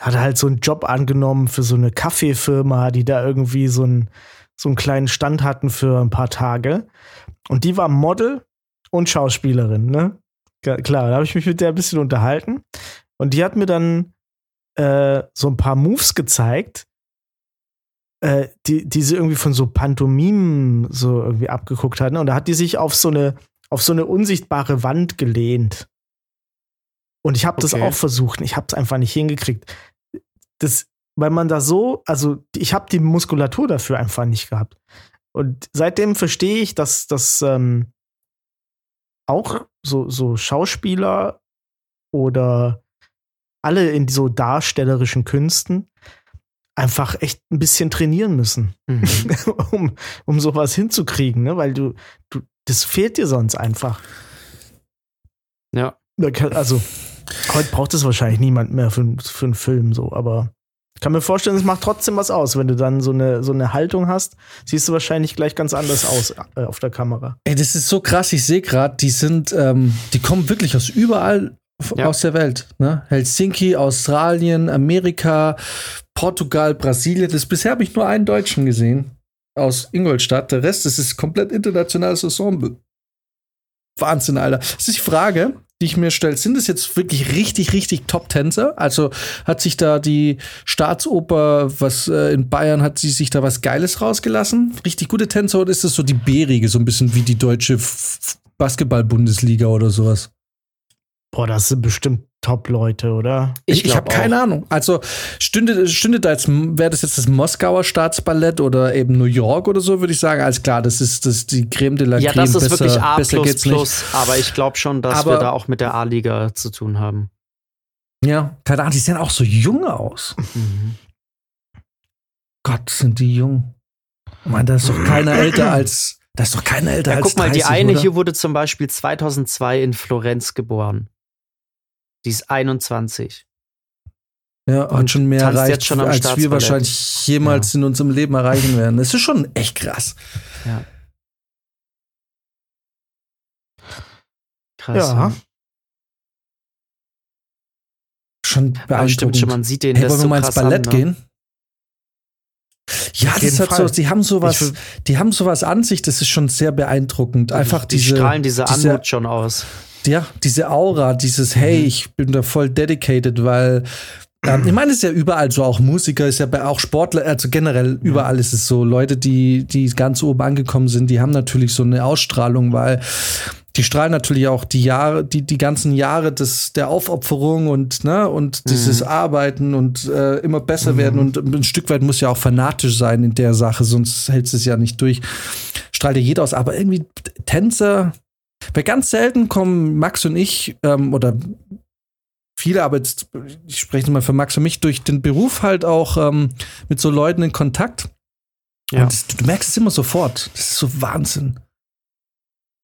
hat halt so einen Job angenommen für so eine Kaffeefirma, die da irgendwie so einen, so einen kleinen Stand hatten für ein paar Tage. Und die war Model und Schauspielerin, ne? Klar, da habe ich mich mit der ein bisschen unterhalten. Und die hat mir dann äh, so ein paar Moves gezeigt, äh, die, die sie irgendwie von so Pantomimen so irgendwie abgeguckt hat. Ne? Und da hat die sich auf so eine, auf so eine unsichtbare Wand gelehnt. Und ich habe okay. das auch versucht. Ich habe es einfach nicht hingekriegt das, weil man da so, also ich habe die Muskulatur dafür einfach nicht gehabt. Und seitdem verstehe ich, dass das ähm, auch so, so Schauspieler oder alle in so darstellerischen Künsten einfach echt ein bisschen trainieren müssen, Mhm. <laughs> um, um sowas hinzukriegen, ne? Weil du, du, das fehlt dir sonst einfach. Ja. Also, heute braucht es wahrscheinlich niemand mehr für, für einen Film so, aber ich kann mir vorstellen, es macht trotzdem was aus. Wenn du dann so eine, so eine Haltung hast, siehst du wahrscheinlich gleich ganz anders aus äh, auf der Kamera. Ey, das ist so krass. Ich sehe gerade, die sind, ähm, die kommen wirklich aus überall Ja. aus der Welt. Ne? Helsinki, Australien, Amerika, Portugal, Brasilien. Das bisher habe ich nur einen Deutschen gesehen aus Ingolstadt. Der Rest, das ist komplett internationales Ensemble. Wahnsinn, Alter. Das ist die Frage, die ich mir stelle. Sind es jetzt wirklich richtig, richtig Top-Tänzer? Also hat sich da die Staatsoper, was äh, in Bayern, hat sie sich da was Geiles rausgelassen? Richtig gute Tänzer oder ist das so die bärige, so ein bisschen wie die deutsche Basketball-Bundesliga oder sowas? Boah, das sind bestimmt Top-Leute, oder? Ich Ich, ich habe keine Ahnung. Also stünde, stünde da jetzt, wäre das jetzt das Moskauer Staatsballett oder eben New York oder so, würde ich sagen, alles klar, das ist das die Creme de la Ja, Creme. das ist besser, wirklich A besser geht's plus, aber ich glaube schon, dass Aber- wir da auch mit der A-Liga zu tun haben. Ja, keine Ahnung, die sehen auch so jung aus. Mhm. Gott, sind die jung. Ich meine, da ist doch keiner älter als, da ist doch keiner älter Ja, als guck mal, 30, die eine oder? hier wurde zum Beispiel 2002 in Florenz geboren. Die ist 21. Ja, Und hat schon mehr erreicht, schon als wir wahrscheinlich jemals in unserem Leben erreichen werden. Das ist schon echt krass. Ja. Krass. Ja. Schon beeindruckend. stimmt schon, man sieht den Hey, wollen wir so mal ins Ballett an, ne? gehen? Ja, Auf das hat Fall. so, die haben sowas, die haben sowas an sich, das ist schon sehr beeindruckend. Einfach die diese, strahlen diese diese, Anmut schon aus. Ja, diese Aura, dieses Hey, Mhm. ich bin da voll dedicated, weil ähm, ich meine, es ist ja überall so, auch Musiker, ist ja bei, auch Sportler, also generell überall ist es so. Leute, die, die ganz oben angekommen sind, die haben natürlich so eine Ausstrahlung, weil die strahlen natürlich auch die Jahre, die, die ganzen Jahre des, der Aufopferung und, ne, und dieses Arbeiten und äh, immer besser werden und ein Stück weit muss ja auch fanatisch sein in der Sache, sonst hältst du es ja nicht durch. Strahlt ja jeder aus, aber irgendwie Tänzer, weil ganz selten kommen Max und ich, ähm, oder viele, aber jetzt, ich spreche mal für Max und mich, durch den Beruf halt auch ähm, mit so Leuten in Kontakt. Ja. Und das, du merkst es immer sofort. Das ist so Wahnsinn.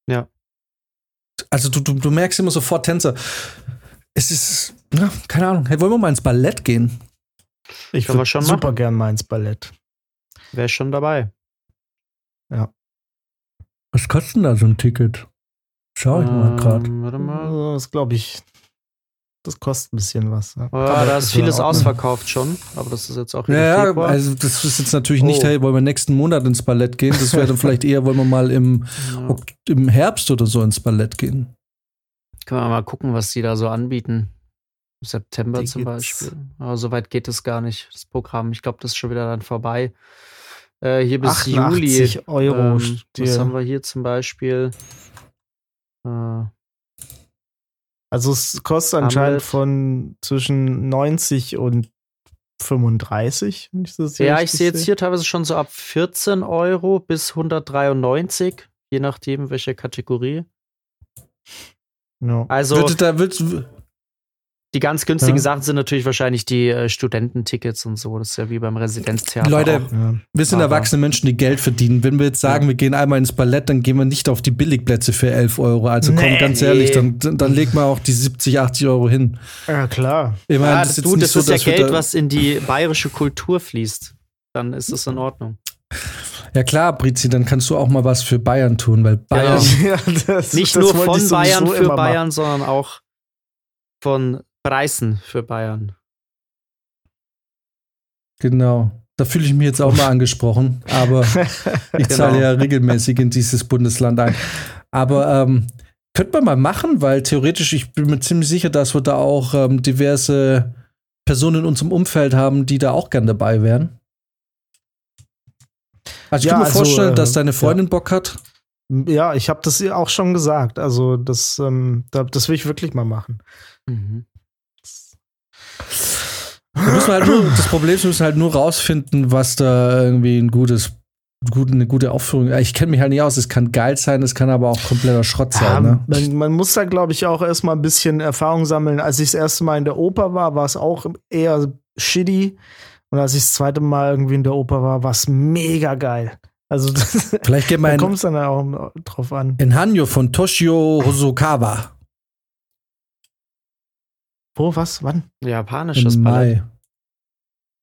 Ja. Also du, du, du merkst immer sofort Tänzer. Es ist, ja, keine Ahnung. Hey, wollen wir mal ins Ballett gehen? Ich würde schon super machen. gern mal ins Ballett. Wäre schon dabei. Was kostet denn da so ein Ticket? Schau ich mal gerade. Ähm, Warte mal. Das glaube ich, das kostet ein bisschen was. Ja, Ja, Aber da das ist vieles ausverkauft schon, aber das ist jetzt auch Ja, ja, Februar. also das ist jetzt natürlich nicht, Oh. hey, wollen wir nächsten Monat ins Ballett gehen? Das wäre dann vielleicht eher, wollen wir mal im, ja. Im Herbst oder so ins Ballett gehen. Können wir mal gucken, was die da so anbieten. Im September Die zum. Beispiel. Aber so weit geht es gar nicht, das Programm. Ich glaube, das ist schon wieder dann vorbei. Äh, hier bis 88 Juli. Euro. Ähm, was haben wir hier zum Beispiel? Äh, Also es kostet anscheinend von zwischen 90 und 35. wenn ich das hier ja, ich sehe jetzt hier teilweise schon so ab 14 Euro bis 193, je nachdem, welche Kategorie. Ja. Also Wird, da wird, die ganz günstigen Ja. Sachen sind natürlich wahrscheinlich die äh, Studententickets und so. Das ist ja wie beim Residenztheater. Leute. Ja. wir sind Aber- erwachsene Menschen, die Geld verdienen. Wenn wir jetzt sagen, wir gehen einmal ins Ballett, dann gehen wir nicht auf die Billigplätze für 11 Euro. Also komm, Nee. ganz ehrlich, dann, dann leg mal auch die 70, 80 Euro hin. ja, klar. Ich meine, Ja, das ist jetzt du, das so, ist ja Geld, da- was in die bayerische Kultur fließt. Dann ist es in Ordnung. Ja klar, Brizi, dann kannst du auch mal was für Bayern tun, weil Bayern. <laughs> Ja, das, <laughs> Nicht das nur von Bayern für Bayern, sondern auch von Preisen für Bayern. Genau. Da fühle ich mich jetzt auch mal <laughs> angesprochen, aber <laughs> ich Genau. zahle ja regelmäßig in dieses Bundesland ein. Aber ähm, könnte man mal machen, weil theoretisch, ich bin mir ziemlich sicher, dass wir da auch ähm, diverse Personen in unserem Umfeld haben, die da auch gern dabei wären. Also ich Ja, kann mir also, vorstellen, dass äh, deine Freundin Bock hat. Ja, ich habe das ihr auch schon gesagt. Also das, ähm, da, das will ich wirklich mal machen. Mhm. Wir müssen halt nur, das Problem ist, wir müssen halt nur rausfinden, was da irgendwie ein gutes gut, eine gute Aufführung. Ich kenne mich halt nicht aus. Es kann geil sein, es kann aber auch kompletter Schrott sein. Ja, ne? man, man, muss da, glaube ich, auch erstmal ein bisschen Erfahrung sammeln. Als ich das erste Mal in der Oper war, war es auch eher shitty. Und als ich das zweite Mal irgendwie in der Oper war, war es mega geil. Also das, <laughs> vielleicht geht man da kommt es dann auch drauf an. In Hanyo von Toshio Hosokawa. Wo, was, wann? Japanisches Ballett.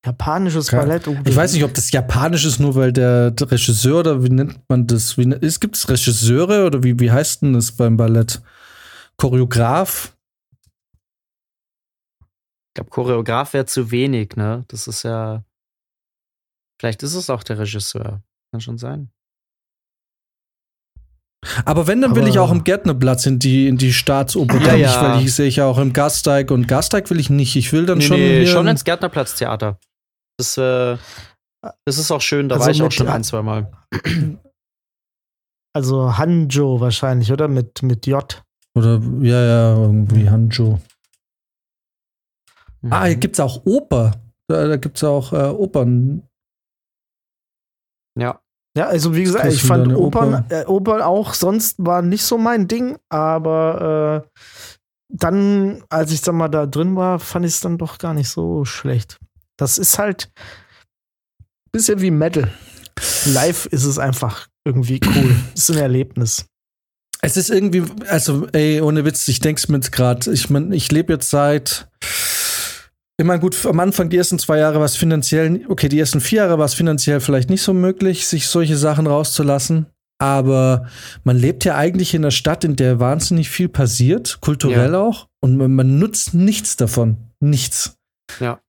Japanisches Ke Ballett. Oh, ich weiß nicht, ob das japanisch ist, nur weil der, der Regisseur oder wie nennt man das? Wie, ist, gibt es Regisseure oder wie, wie heißt denn das beim Ballett? Choreograf? Ich glaube, Choreograf wäre zu wenig, ne? Das ist ja. Vielleicht ist es auch der Regisseur. Kann schon sein. Aber wenn, dann Aber will ich auch im Gärtnerplatz in die, in die Staatsoper. Ja, ja. weil ich sehe ich auch im Gasteig und Gasteig will ich nicht. Ich will dann nee, schon. Nee, schon ins Gärtnerplatztheater. Das, äh, das ist auch schön, da also war ich auch schon ein, zwei Mal. Also Hanjo wahrscheinlich, oder? Mit, mit J. Oder, ja, ja, irgendwie Hanjo. Mhm. Ah, hier gibt's auch Oper. Da, da gibt's auch äh, Opern. Ja. Ja, also wie gesagt, ich fand Opern, Oper? Äh, Opern auch sonst war nicht so mein Ding, aber äh, dann, als ich dann mal da drin war, fand ich es dann doch gar nicht so schlecht. Das ist halt ein bisschen wie Metal. Live ist es einfach irgendwie cool. Es <clears throat> ist ein Erlebnis. Es ist irgendwie, also, ey, ohne Witz, ich denk's mir jetzt gerade, ich mein, ich lebe jetzt seit, ich meine, gut, am Anfang, die ersten zwei Jahre war es finanziell, okay, die ersten vier Jahre war es finanziell vielleicht nicht so möglich, sich solche Sachen rauszulassen. Aber man lebt ja eigentlich in einer Stadt, in der wahnsinnig viel passiert, kulturell ja. auch, und man, man nutzt nichts davon. Nichts. Ja.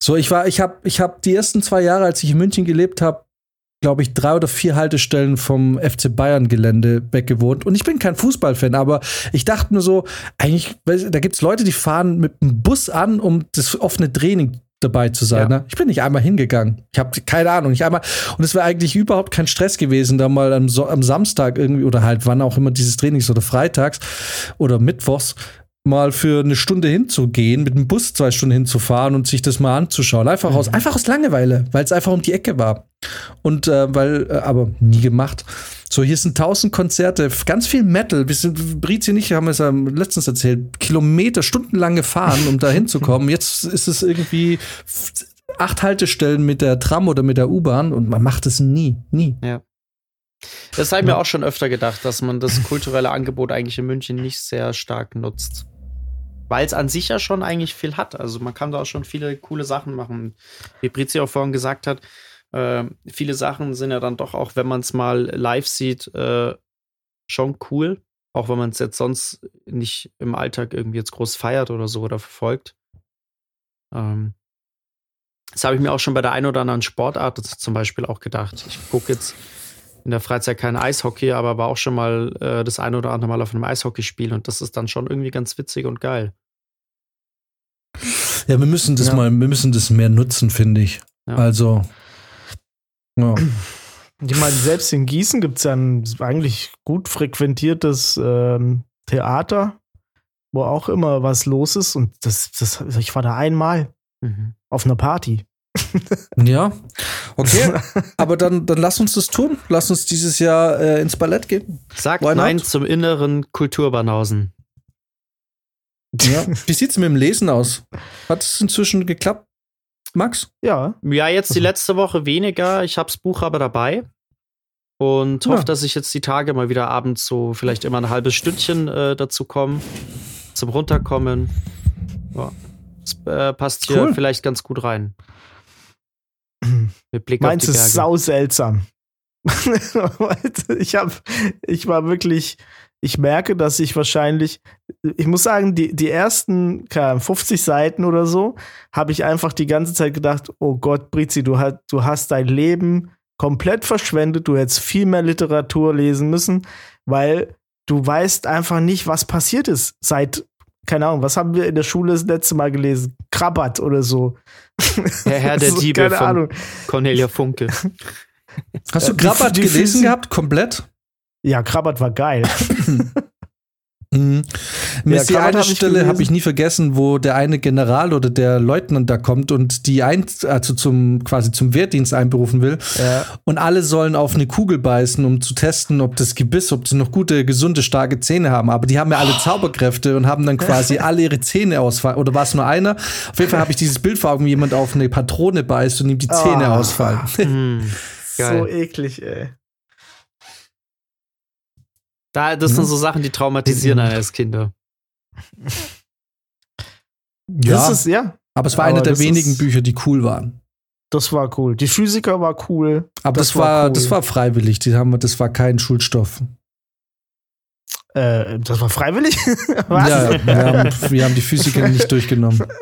So, ich war, ich habe, ich habe die ersten zwei Jahre, als ich in München gelebt habe, glaube ich, drei oder vier Haltestellen vom FC Bayern Gelände weggewohnt. Und ich bin kein Fußballfan, aber ich dachte nur so, eigentlich, da gibt es Leute, die fahren mit dem Bus an, um das offene Training dabei zu sein. Ja. Ne? Ich bin nicht einmal hingegangen. Ich habe keine Ahnung, nicht einmal. Und es wäre eigentlich überhaupt kein Stress gewesen, da mal am, so am Samstag irgendwie oder halt wann auch immer dieses Training ist oder freitags oder mittwochs mal für eine Stunde hinzugehen, mit dem Bus zwei Stunden hinzufahren und sich das mal anzuschauen. Einfach aus, mhm. einfach aus Langeweile, weil es einfach um die Ecke war. Und äh, weil, äh, aber nie gemacht. So, hier sind tausend Konzerte, ganz viel Metal. Wir sind, Brizi und ich haben es ja letztens erzählt, Kilometer, stundenlang gefahren, um da hinzukommen. <laughs> Jetzt ist es irgendwie acht Haltestellen mit der Tram oder mit der U-Bahn und man macht es nie, nie. Ja. Das habe ich mir auch schon öfter gedacht, dass man das kulturelle Angebot eigentlich in München nicht sehr stark nutzt weil es an sich ja schon eigentlich viel hat. Also man kann da auch schon viele coole Sachen machen. Wie Brizzi auch vorhin gesagt hat, äh, viele Sachen sind ja dann doch auch, wenn man es mal live sieht, äh, schon cool. Auch wenn man es jetzt sonst nicht im Alltag irgendwie jetzt groß feiert oder so oder verfolgt. Ähm, das habe ich mir auch schon bei der einen oder anderen Sportart zum Beispiel auch gedacht. Ich gucke jetzt in der Freizeit kein Eishockey, aber war auch schon mal äh, das eine oder andere Mal auf einem Eishockeyspiel und das ist dann schon irgendwie ganz witzig und geil. Ja, wir müssen das ja. mal, wir müssen das mehr nutzen, finde ich. Ja. Also, ja. Ich meine, selbst in Gießen gibt es ja ein eigentlich gut frequentiertes ähm, Theater, wo auch immer was los ist. Und das, das, ich war da einmal mhm. auf einer Party. Ja, okay. <laughs> Aber dann, dann lass uns das tun. Lass uns dieses Jahr äh, ins Ballett gehen. Sag Nein zum inneren Kulturbanausen. Ja. Wie sieht's mit dem Lesen aus? Hat es inzwischen geklappt, Max? Ja. Ja, jetzt die letzte Woche weniger. Ich hab's Buch aber dabei. Und ja. hoffe, dass ich jetzt die Tage mal wieder abends so vielleicht immer ein halbes Stündchen äh, dazu komme. Zum Runterkommen. Ja. Das äh, passt hier cool. vielleicht ganz gut rein. Mit Blick Meins auf die ist sau seltsam. <laughs> ich hab, ich war wirklich, ich merke, dass ich wahrscheinlich, ich muss sagen, die, die ersten 50 Seiten oder so, habe ich einfach die ganze Zeit gedacht, oh Gott, Brizi, du, hast, du hast dein Leben komplett verschwendet, du hättest viel mehr Literatur lesen müssen, weil du weißt einfach nicht, was passiert ist seit, keine Ahnung, was haben wir in der Schule das letzte Mal gelesen? Krabbert oder so. Der Herr der Diebe keine von Ahnung. Cornelia Funke. Hast du Krabbert gelesen gehabt, komplett? Ja, Krabbert war geil. <laughs> Mhm. Mir Ja, ist die eine hab Stelle habe ich nie vergessen, wo der eine General oder der Leutnant da kommt und die ein, also zum quasi zum Wehrdienst einberufen will Ja. und alle sollen auf eine Kugel beißen, um zu testen, ob das Gebiss, ob sie noch gute, gesunde, starke Zähne haben. Aber die haben ja alle Zauberkräfte und haben dann <laughs> quasi alle ihre Zähne ausfallen. Oder war es nur einer? Auf jeden Fall habe ich dieses Bild vor Augen, wie jemand auf eine Patrone beißt und ihm die Zähne Ah. ausfallen. Hm, <laughs> So eklig, ey. Da, das sind Mhm. so Sachen, die traumatisieren einen als Kinder. <laughs> Das ist, ja, aber es war aber einer der wenigen ist- Bücher, die cool waren. das war cool. Die Physiker war cool. Aber das, Das war, war cool. das war freiwillig. Die haben, das war kein Schulstoff. Äh, das war freiwillig? <laughs> Was? Ja, wir haben, wir haben die Physiker nicht durchgenommen. <laughs>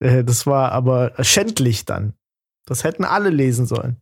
Äh, das war aber schändlich dann. Das hätten alle lesen sollen.